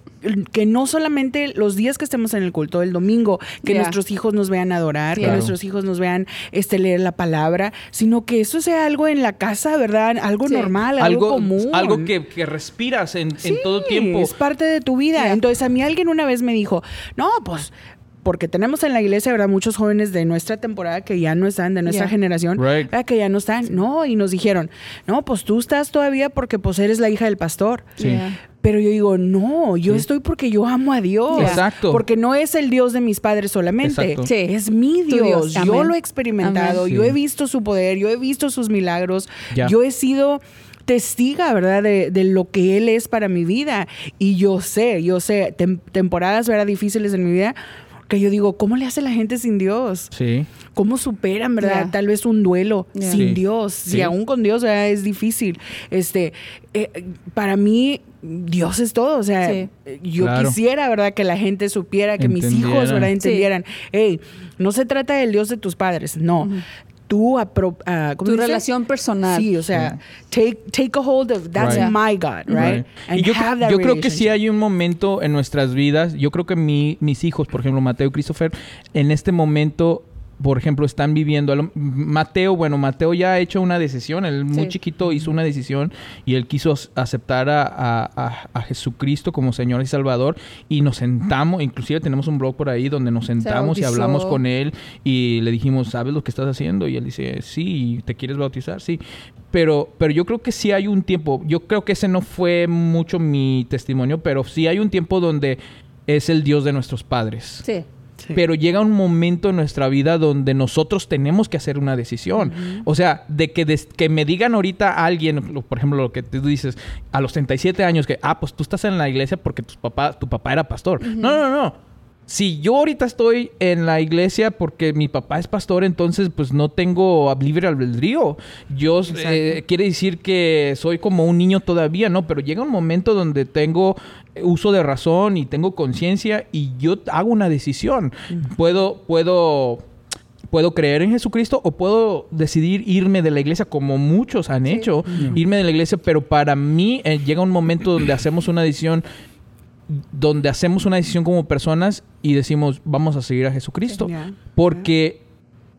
que no solamente los días que estemos en el culto del domingo, que nuestros hijos nos vean adorar, que nuestros hijos nos vean este, leer la palabra, sino que eso sea algo en la casa, ¿verdad? Algo normal, algo, común. Algo que, respiras en, todo tiempo. Es parte de tu vida. Entonces a mí alguien una vez me dijo, no, pues porque tenemos en la iglesia, ¿verdad? Muchos jóvenes de nuestra temporada que ya no están, de nuestra generación, que ya no están. No, y nos dijeron, no, pues tú estás todavía porque pues eres la hija del pastor. Sí. Pero yo digo, no, yo estoy porque yo amo a Dios. Exacto. Porque no es el Dios de mis padres solamente. Sí. Es mi Dios. Yo lo he experimentado, yo he visto su poder, yo he visto sus milagros, yo he sido testiga, ¿verdad? De, de, lo que Él es para mi vida. Y yo sé, yo sé, temporadas, ¿verdad? Difíciles en mi vida, que yo digo, ¿cómo le hace la gente sin Dios? Sí. ¿Cómo superan, verdad? Tal vez un duelo sin Dios. Si aún con Dios es difícil. Este, eh, para mí, Dios es todo, o sea, Sí. yo Claro. quisiera, ¿verdad? Que la gente supiera, que mis hijos, Entendieran. ¿verdad? Sí. Entendieran, hey, no se trata del Dios de tus padres, no. Apro ah, ¿cómo Tu relación personal. Sí, o sea, take, take a hold of, that's Right. my God, right? Right. And Y yo, have that yo creo que sí hay un momento en nuestras vidas, yo creo que mi- mis hijos, por ejemplo, Mateo y Christopher, en este momento, por ejemplo, están viviendo. lo- Mateo, bueno, Mateo ya ha hecho una decisión, él muy chiquito hizo una decisión y él quiso aceptar a, a- a- Jesucristo como Señor y Salvador y nos sentamos, inclusive tenemos un blog por ahí donde nos sentamos y hablamos con él y le dijimos, ¿sabes lo que estás haciendo? Y él dice, sí, ¿te quieres bautizar? Sí. Pero, pero yo creo que sí hay un tiempo, yo creo que ese no fue mucho mi testimonio, pero sí hay un tiempo donde es el Dios de nuestros padres. Sí. Sí. Pero llega un momento en nuestra vida donde nosotros tenemos que hacer una decisión. O sea, de que, des- que me digan ahorita a alguien, por ejemplo, lo que tú dices, a los 37 años, que, ah, pues tú estás en la iglesia porque tus tu papá era pastor. No, no, no. Si yo ahorita estoy en la iglesia porque mi papá es pastor, entonces pues no tengo libre albedrío. Yo eh, quiere decir que soy como un niño todavía, ¿no? Pero llega un momento donde tengo uso de razón y tengo conciencia y yo hago una decisión. Puedo, puedo, puedo creer en Jesucristo o puedo decidir irme de la iglesia como muchos han hecho, irme de la iglesia, pero para mí eh, llega un momento donde hacemos una decisión donde hacemos una decisión como personas y decimos, vamos a seguir a Jesucristo. Porque,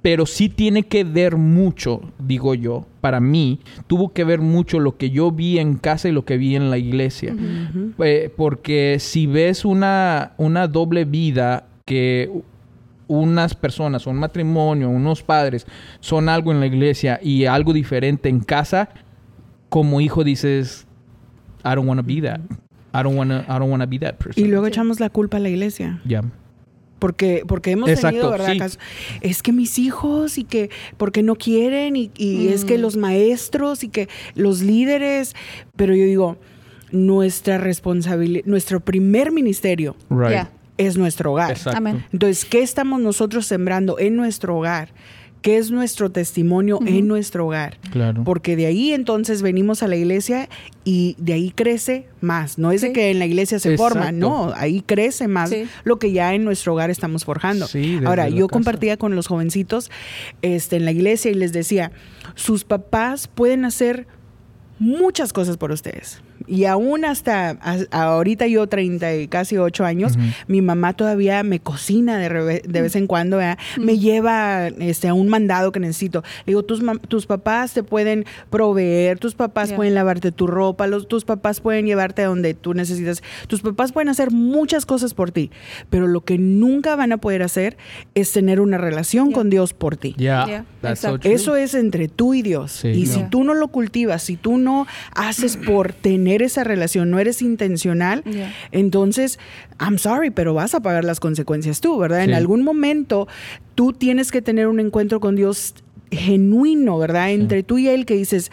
pero sí tiene que ver mucho, digo yo, para mí, tuvo que ver mucho lo que yo vi en casa y lo que vi en la iglesia. Eh, porque si ves una, una doble vida que unas personas, un matrimonio, unos padres, son algo en la iglesia y algo diferente en casa, como hijo dices, I don't want to be that. I don't want to I don't wanna be that person. Y luego echamos la culpa a la iglesia. Ya. Porque, porque hemos Exacto, tenido, ¿verdad? sí. Es que mis hijos y que porque no quieren y, y es que Mm. los maestros y que los líderes, pero yo digo, nuestra responsabilidad, nuestro primer ministerio Right. Es nuestro hogar. Exacto. Entonces, ¿qué estamos nosotros sembrando en nuestro hogar? ¿Qué es nuestro testimonio en nuestro hogar? Claro. Porque de ahí entonces venimos a la iglesia y de ahí crece más. No es de que en la iglesia se forma, no, ahí crece más Sí. lo que ya en nuestro hogar estamos forjando. Sí, Ahora, yo casa. compartía con los jovencitos este, en la iglesia y les decía, sus papás pueden hacer muchas cosas por ustedes. Y aún hasta a- ahorita yo 30 y casi 8 años, Ujú. mi mamá todavía me cocina de, de vez en cuando, ¿verdad? me lleva este, a un mandado que necesito. Le digo, tus, tus papás te pueden proveer, tus papás Ya. pueden lavarte tu ropa, los, tus papás pueden llevarte a donde tú necesitas, tus papás pueden hacer muchas cosas por ti, pero lo que nunca van a poder hacer es tener una relación Ya. con Dios por ti. Yeah, Yeah, that's so. Eso es entre tú y Dios. Sí. y si tú no lo cultivas, si tú no haces por tener esa relación, no eres intencional, Ya. entonces, I'm sorry, pero vas a pagar las consecuencias tú, ¿verdad? En Sí. algún momento tú tienes que tener un encuentro con Dios genuino, ¿verdad? Entre tú y Él que dices,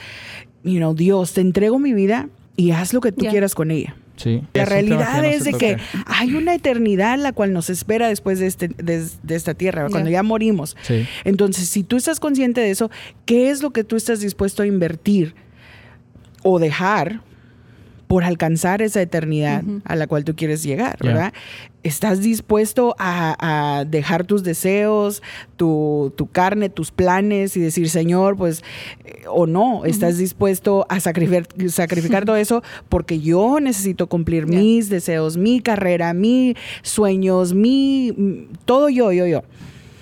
you know, Dios, te entrego mi vida y haz lo que tú Ya. quieras con ella. Sí. La que realidad no es de que hay una eternidad la cual nos espera después de, este, de, de esta tierra, cuando ya morimos. Sí. Entonces, si tú estás consciente de eso, ¿qué es lo que tú estás dispuesto a invertir o dejar por alcanzar esa eternidad a la cual tú quieres llegar, verdad? ¿Estás dispuesto a, a dejar tus deseos, tu, tu carne, tus planes y decir, Señor, pues, eh, o no? ¿Estás dispuesto a sacrificar, sacrificar todo eso porque yo necesito cumplir mis deseos, mi carrera, mis sueños, mi, todo yo, yo, yo?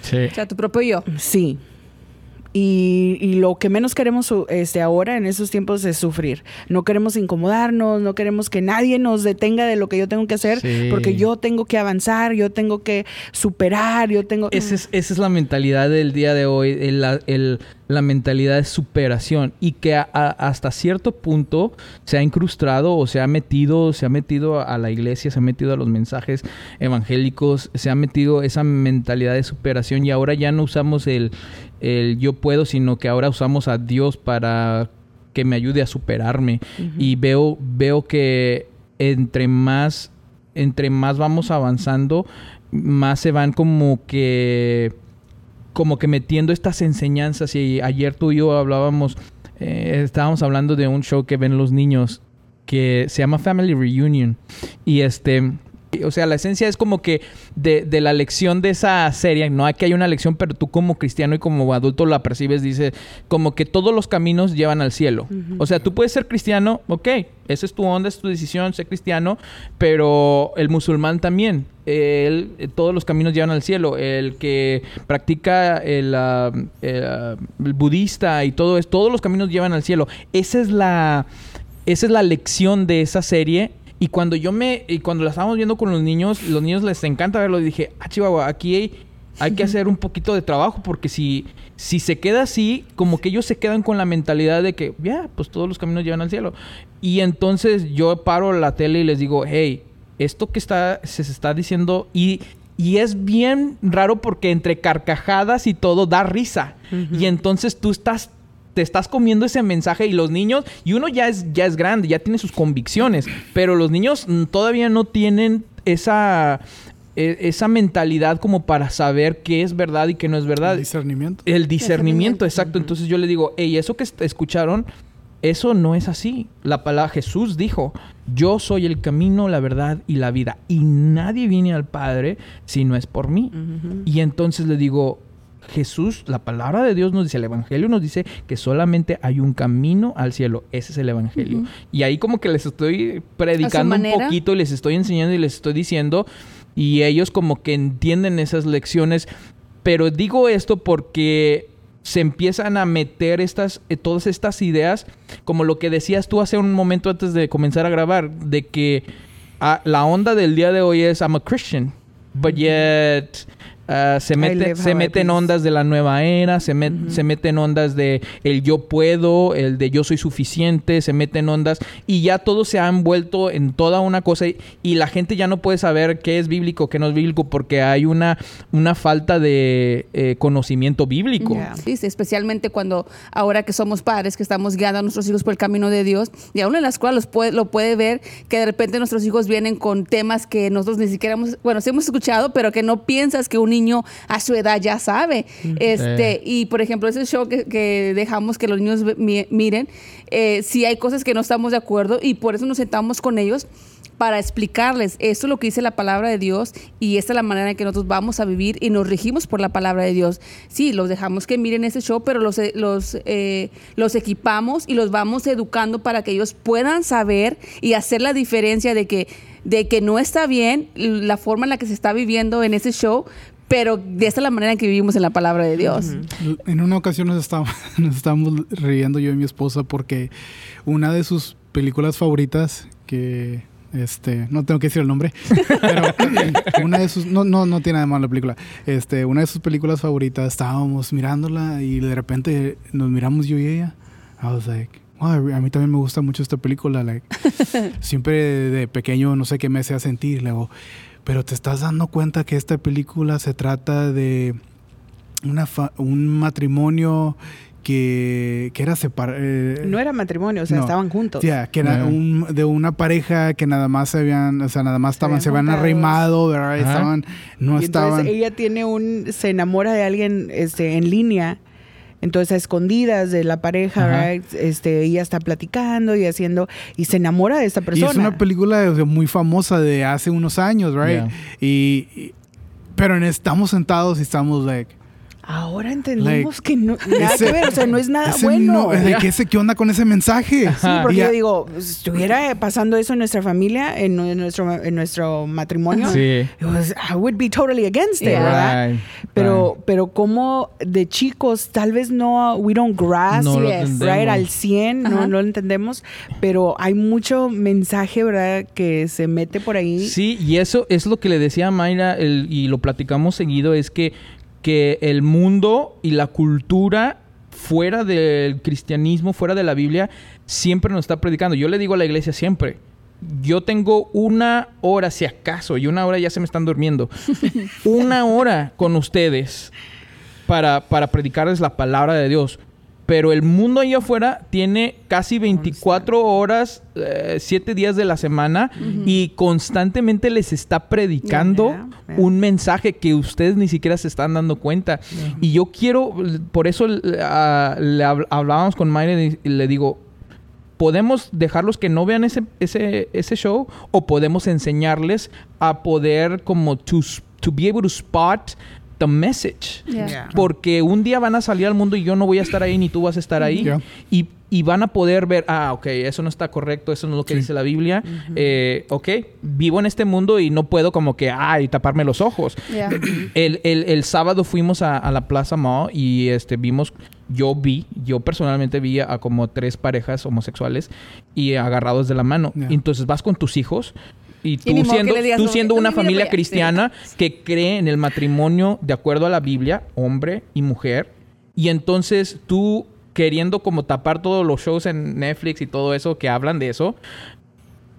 Sí. O sea, tu propio yo. Sí. Y, y lo que menos queremos su- este, ahora en esos tiempos es sufrir. No queremos incomodarnos, no queremos que nadie nos detenga de lo que yo tengo que hacer, Sí. porque yo tengo que avanzar, yo tengo que superar, yo tengo... Esa es, esa es la mentalidad del día de hoy, el- la, el- la mentalidad de superación y que a- a- hasta cierto punto se ha incrustado o se ha metido, se ha metido a la iglesia, se ha metido a los mensajes evangélicos, se ha metido esa mentalidad de superación y ahora ya no usamos el, el yo puedo, sino que ahora usamos a Dios para que me ayude a superarme. Y veo veo que entre más entre más vamos avanzando más se van como que como que metiendo estas enseñanzas. Y ayer tú y yo hablábamos eh, estábamos hablando de un show que ven los niños que se llama Family Reunion. Y este o sea, la esencia es como que de, de, la lección de esa serie, no hay que hay una lección, pero tú como cristiano y como adulto la percibes, dice, como que todos los caminos llevan al cielo. O sea, tú puedes ser cristiano, ok, esa es tu onda, es tu decisión, ser cristiano, pero el musulmán también. Él, todos los caminos llevan al cielo. El que practica el, ah, ah, el budista y todo es, todos los caminos llevan al cielo. Esa es la, esa es la lección de esa serie y cuando yo me, y cuando la estábamos viendo con los niños, los niños les encanta verlo. Y dije, ah, Chihuahua, aquí hay, hay que hacer un poquito de trabajo porque si, si se queda así, como que ellos se quedan con la mentalidad de que, ya, pues todos los caminos llevan al cielo. Y entonces yo paro la tele y les digo, hey, esto que está, se está diciendo y, y es bien raro porque entre carcajadas y todo da risa. Y entonces tú estás te estás comiendo ese mensaje y los niños, y uno ya es, ya es grande, ya tiene sus convicciones, pero los niños todavía no tienen esa, e, esa mentalidad como para saber qué es verdad y qué no es verdad. El discernimiento. El discernimiento, exacto. Entonces yo le digo, hey, eso que escucharon, eso no es así. La palabra Jesús dijo, yo soy el camino, la verdad y la vida. Y nadie viene al Padre si no es por mí. Y entonces le digo, Jesús, la palabra de Dios nos dice, el Evangelio nos dice que solamente hay un camino al cielo. Ese es el Evangelio. Y ahí como que les estoy predicando un poquito y les estoy enseñando y les estoy diciendo y ellos como que entienden esas lecciones. Pero digo esto porque se empiezan a meter estas, eh, todas estas ideas, como lo que decías tú hace un momento antes de comenzar a grabar, de que ah, la onda del día de hoy es I'm a Christian, but yet Ah, se mete, se mete en ondas de la nueva era, se, se mete en ondas de el yo puedo, el de yo soy suficiente, se mete en ondas y ya todo se ha envuelto en toda una cosa y, la gente ya no puede saber qué es bíblico, qué no es bíblico porque hay una, una falta de eh, conocimiento bíblico. Sí, especialmente cuando ahora que somos padres, que estamos guiando a nuestros hijos por el camino de Dios y aún en la escuela los puede, lo puede ver que de repente nuestros hijos vienen con temas que nosotros ni siquiera hemos, bueno, sí hemos escuchado, pero que no piensas que un niño a su edad ya sabe. Este, y por ejemplo, ese show que, dejamos que los niños miren, eh, si hay cosas que no estamos de acuerdo y por eso nos sentamos con ellos para explicarles esto es lo que dice la palabra de Dios y esta es la manera en que nosotros vamos a vivir y nos regimos por la palabra de Dios. Sí, los dejamos que miren ese show, pero los, eh, los, eh, los equipamos y los vamos educando para que ellos puedan saber y hacer la diferencia de que, de que no está bien la forma en la que se está viviendo en ese show, pero de esta es la manera en que vivimos en la palabra de Dios. En una ocasión nos estábamos, nos estábamos riendo yo y mi esposa porque una de sus películas favoritas que este, no tengo que decir el nombre, pero una de sus, no, no, no tiene nada de malo la película, este, una de sus películas favoritas, estábamos mirándola y de repente nos miramos yo y ella, I was like, a mí también me gusta mucho esta película, like, siempre de pequeño no sé qué me hacía sentir, luego, pero te estás dando cuenta que esta película se trata de una un matrimonio que, que era separado. Eh, no era matrimonio, o sea, estaban juntos. Ya, que era un, de una pareja que nada más se habían, o sea, nada más estaban, se, habían arrimado, ¿verdad? Estaban, no estaban. ella tiene un, se enamora de alguien este, en línea entonces, a escondidas de la pareja, este, ella está platicando y haciendo, y se enamora de esta persona. Y es una película muy famosa de hace unos años, right? Y, pero estamos sentados y estamos like, Ahora entendemos que no, nada que ver, o sea, no es nada bueno. ¿De qué, qué onda con ese mensaje? Sí, porque yo digo, si estuviera pasando eso en nuestra familia, en, nuestro, en nuestro matrimonio, sí. I would be totally against it, ¿verdad? pero, pero como de chicos, tal vez no, we don't grasp, no right, al 100, no, lo entendemos, pero hay mucho mensaje, ¿verdad? Que se mete por ahí. Sí, y eso es lo que le decía a Mayra, y lo platicamos seguido, es que que el mundo y la cultura fuera del cristianismo, fuera de la Biblia, siempre nos está predicando. Yo le digo a la iglesia siempre, yo tengo una hora, si acaso, y una hora ya se me están durmiendo, una hora con ustedes para, para predicarles la palabra de Dios pero el mundo ahí afuera tiene casi 24 horas, 7 eh, días de la semana y constantemente les está predicando un mensaje que ustedes ni siquiera se están dando cuenta. Y yo quiero, por eso le hablábamos con Mayra y le digo, podemos dejarlos que no vean ese, ese, ese show o podemos enseñarles a poder como to, to be able to spot the message. Yeah. Yeah. Porque un día van a salir al mundo y yo no voy a estar ahí ni tú vas a estar ahí. Yeah. Y, y van a poder ver, ah, ok, eso no está correcto, eso no es lo que Sí. dice la Biblia. Eh, ok, vivo en este mundo y no puedo como que, ay, taparme los ojos. Yeah. El, el- el sábado fuimos a, a la Plaza Mall y este vimos, yo vi, yo personalmente vi a, como tres parejas homosexuales y agarrados de la mano. Yeah. Entonces vas con tus hijos y tú siendo, tú siendo una familia cristiana que cree en el matrimonio de acuerdo a la Biblia, hombre y mujer, y entonces tú queriendo como tapar todos los shows en Netflix y todo eso que hablan de eso,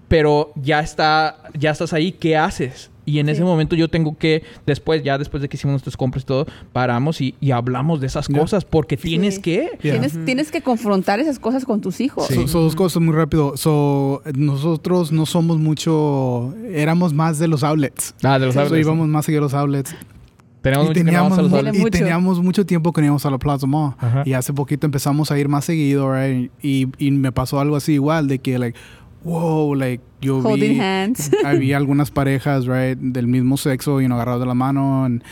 pero ya está, ya estás ahí, ¿qué haces? Y en Sí. ese momento yo tengo que, después, ya después de que hicimos nuestras compras y todo, paramos y, y hablamos de esas cosas porque tienes Sí. que. Yeah. Tienes, tienes que confrontar esas cosas con tus hijos. So, so dos cosas muy rápido. So, nosotros no somos mucho, éramos más de los outlets. Ah, de los outlets. íbamos más seguido a los outlets. Tenemos y mucho que no teníamos, a los y Mucho. teníamos mucho tiempo que no íbamos a la Plaza Mall. Ajá. Y hace poquito empezamos a ir más seguido, right? Y, y me pasó algo así igual, de que, like, wow, like, yo Holding vi... hands. había algunas parejas, right, del mismo sexo y no agarrados de la mano. and-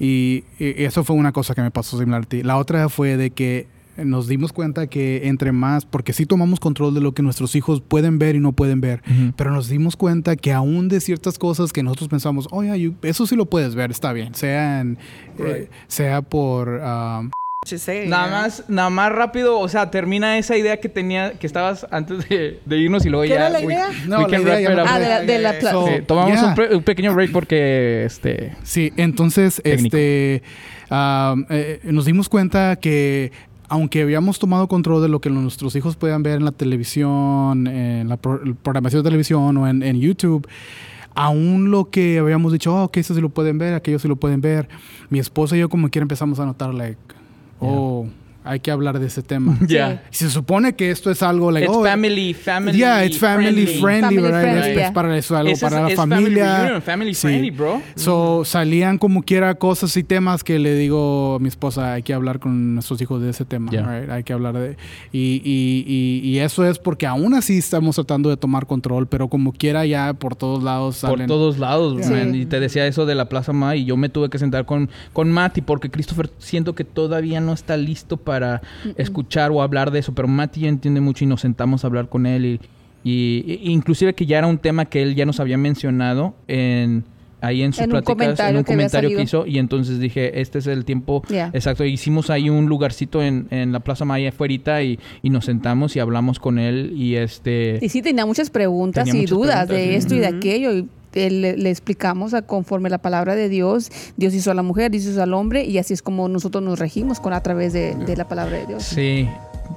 y, y eso fue una cosa que me pasó similar a ti. La otra fue de que nos dimos cuenta que entre más, porque sí tomamos control de lo que nuestros hijos pueden ver y no pueden ver, Ujú. pero nos dimos cuenta que aún de ciertas cosas que nosotros pensamos, oye, you- eso sí lo puedes ver, está bien, sea, en, eh, sea por... um, Say, Nada yeah. más, nada más rápido, o sea, termina esa idea que tenía, que estabas antes de, de irnos y luego ¿Qué ya. era la we- idea? No, we la idea ya. Ah, de la, de la pla- So, Sí, tomamos yeah. un, pre- un pequeño break porque este. Sí, entonces Técnico. este eh, nos dimos cuenta que aunque habíamos tomado control de lo que nuestros hijos puedan ver en la televisión, en la pro- programación de televisión o en, en YouTube, aún lo que habíamos dicho, oh, que eso sí lo pueden ver, aquello sí lo pueden ver, mi esposa y yo como quiera empezamos a notar, like, oh, hay que hablar de ese tema. Ya. Y se supone que esto es algo, like, It's oh, family, family. Yeah, it's family friendly, Family ¿verdad? friendly, Es- es yeah. para eso, algo es- para la es family familia. reunion, family Sí. friendly, bro. So, salían como quiera cosas y temas que le digo a mi esposa, hay que hablar con nuestros hijos de ese tema, Yeah. right? Hay que hablar de... Y, y, y, y eso es porque aún así estamos tratando de tomar control, pero como quiera ya por todos lados Por salen... todos lados, Sí. man. Y te decía eso de la Plaza Ma y yo me tuve que sentar con, con Mati porque Christopher siento que todavía no está listo para escuchar o hablar de eso, pero Mati ya entiende mucho y nos sentamos a hablar con él y, y- y- inclusive que ya era un tema que él ya nos había mencionado en ahí en sus En un pláticas, en un que comentario que hizo y entonces dije, este es el tiempo Yeah. exacto. Hicimos ahí un lugarcito en, en la Plaza Maya afuera y, y nos sentamos y hablamos con él y este... Y sí, tenía muchas preguntas Tenía y muchas dudas preguntas, de sí. esto y de aquello. Y le, le explicamos a conforme la palabra de Dios. Dios hizo a la mujer, Dios hizo al hombre. Y así es como nosotros nos regimos con a través de, de la palabra de Dios. Sí.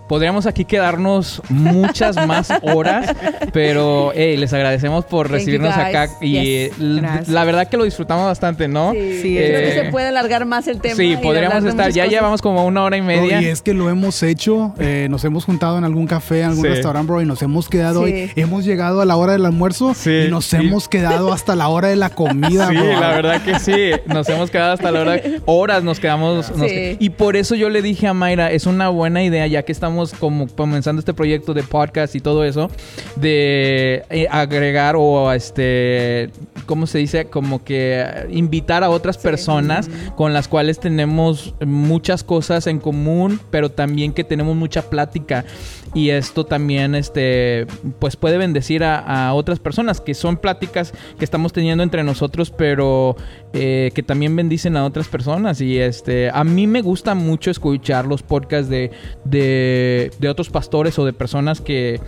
Podríamos aquí quedarnos muchas más horas, pero hey, les agradecemos por Thank you, recibirnos acá y Yes. Gracias. la verdad que lo disfrutamos bastante, ¿no? Sí, Creo Eh, que se puede alargar más el tema. Sí, podríamos estar, ya cosas. llevamos como una hora y media. No, y es que lo hemos hecho, eh, nos hemos juntado en algún café, en algún Sí. restaurante, bro, y nos hemos quedado, Sí. hoy. hemos llegado a la hora del almuerzo Sí, y nos sí. hemos quedado hasta la hora de la comida, Sí, bro. la verdad que sí. Nos hemos quedado hasta la hora. Horas nos quedamos. nos- Sí. y por eso yo le dije a Mayra, es una buena idea, ya que estamos como comenzando este proyecto de podcast y todo eso, de eh, agregar o este, ¿cómo se dice? Como que invitar a otras personas con las cuales tenemos muchas cosas en común, pero también que tenemos mucha plática. Y esto también, este, pues puede bendecir a, otras personas, que son pláticas que estamos teniendo entre nosotros, pero eh, que también bendicen a otras personas. Y este, a mí me gusta mucho escuchar los podcasts de, de, de otros pastores o de personas que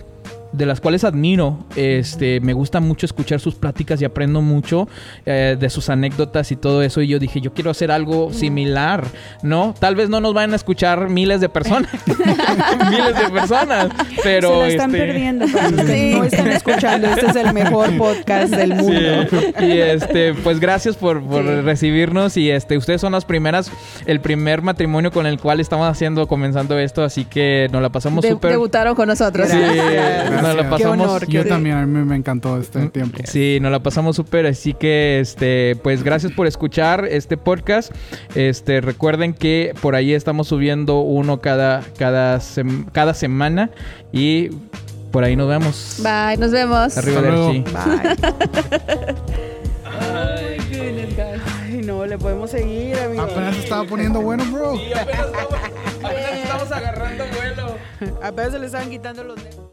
de las cuales admiro. Este, me gusta mucho escuchar sus pláticas y aprendo mucho eh, de sus anécdotas y todo eso. Y yo dije, yo quiero hacer algo similar, ¿no? Tal vez no nos vayan a escuchar miles de personas, miles de personas, pero Se la están este, perdiendo Sí. no están escuchando. Este es el mejor podcast del mundo. Sí. Y este, pues gracias por, por Sí. recibirnos. Y este, ustedes son las primeras, el primer matrimonio con el cual estamos haciendo, comenzando esto, así que nos la pasamos De- súper. Debutaron con nosotros. Sí, Gracias. Nos la Qué pasamos. honor, Yo Sí. también, a mí me encantó este tiempo. Sí, nos la pasamos súper, así que este, pues gracias por escuchar este podcast. Este, recuerden que por ahí estamos subiendo uno cada cada sem- cada semana y por ahí nos vemos. Bye, nos vemos. Arriba Hasta luego. Derchi. Bye. Ay, goodness, guys. Ay, no, le podemos seguir, amigo. Apenas se estaba poniendo bueno, bro. apenas estamos, apenas estamos agarrando vuelo. Apenas se le estaban quitando los dedos.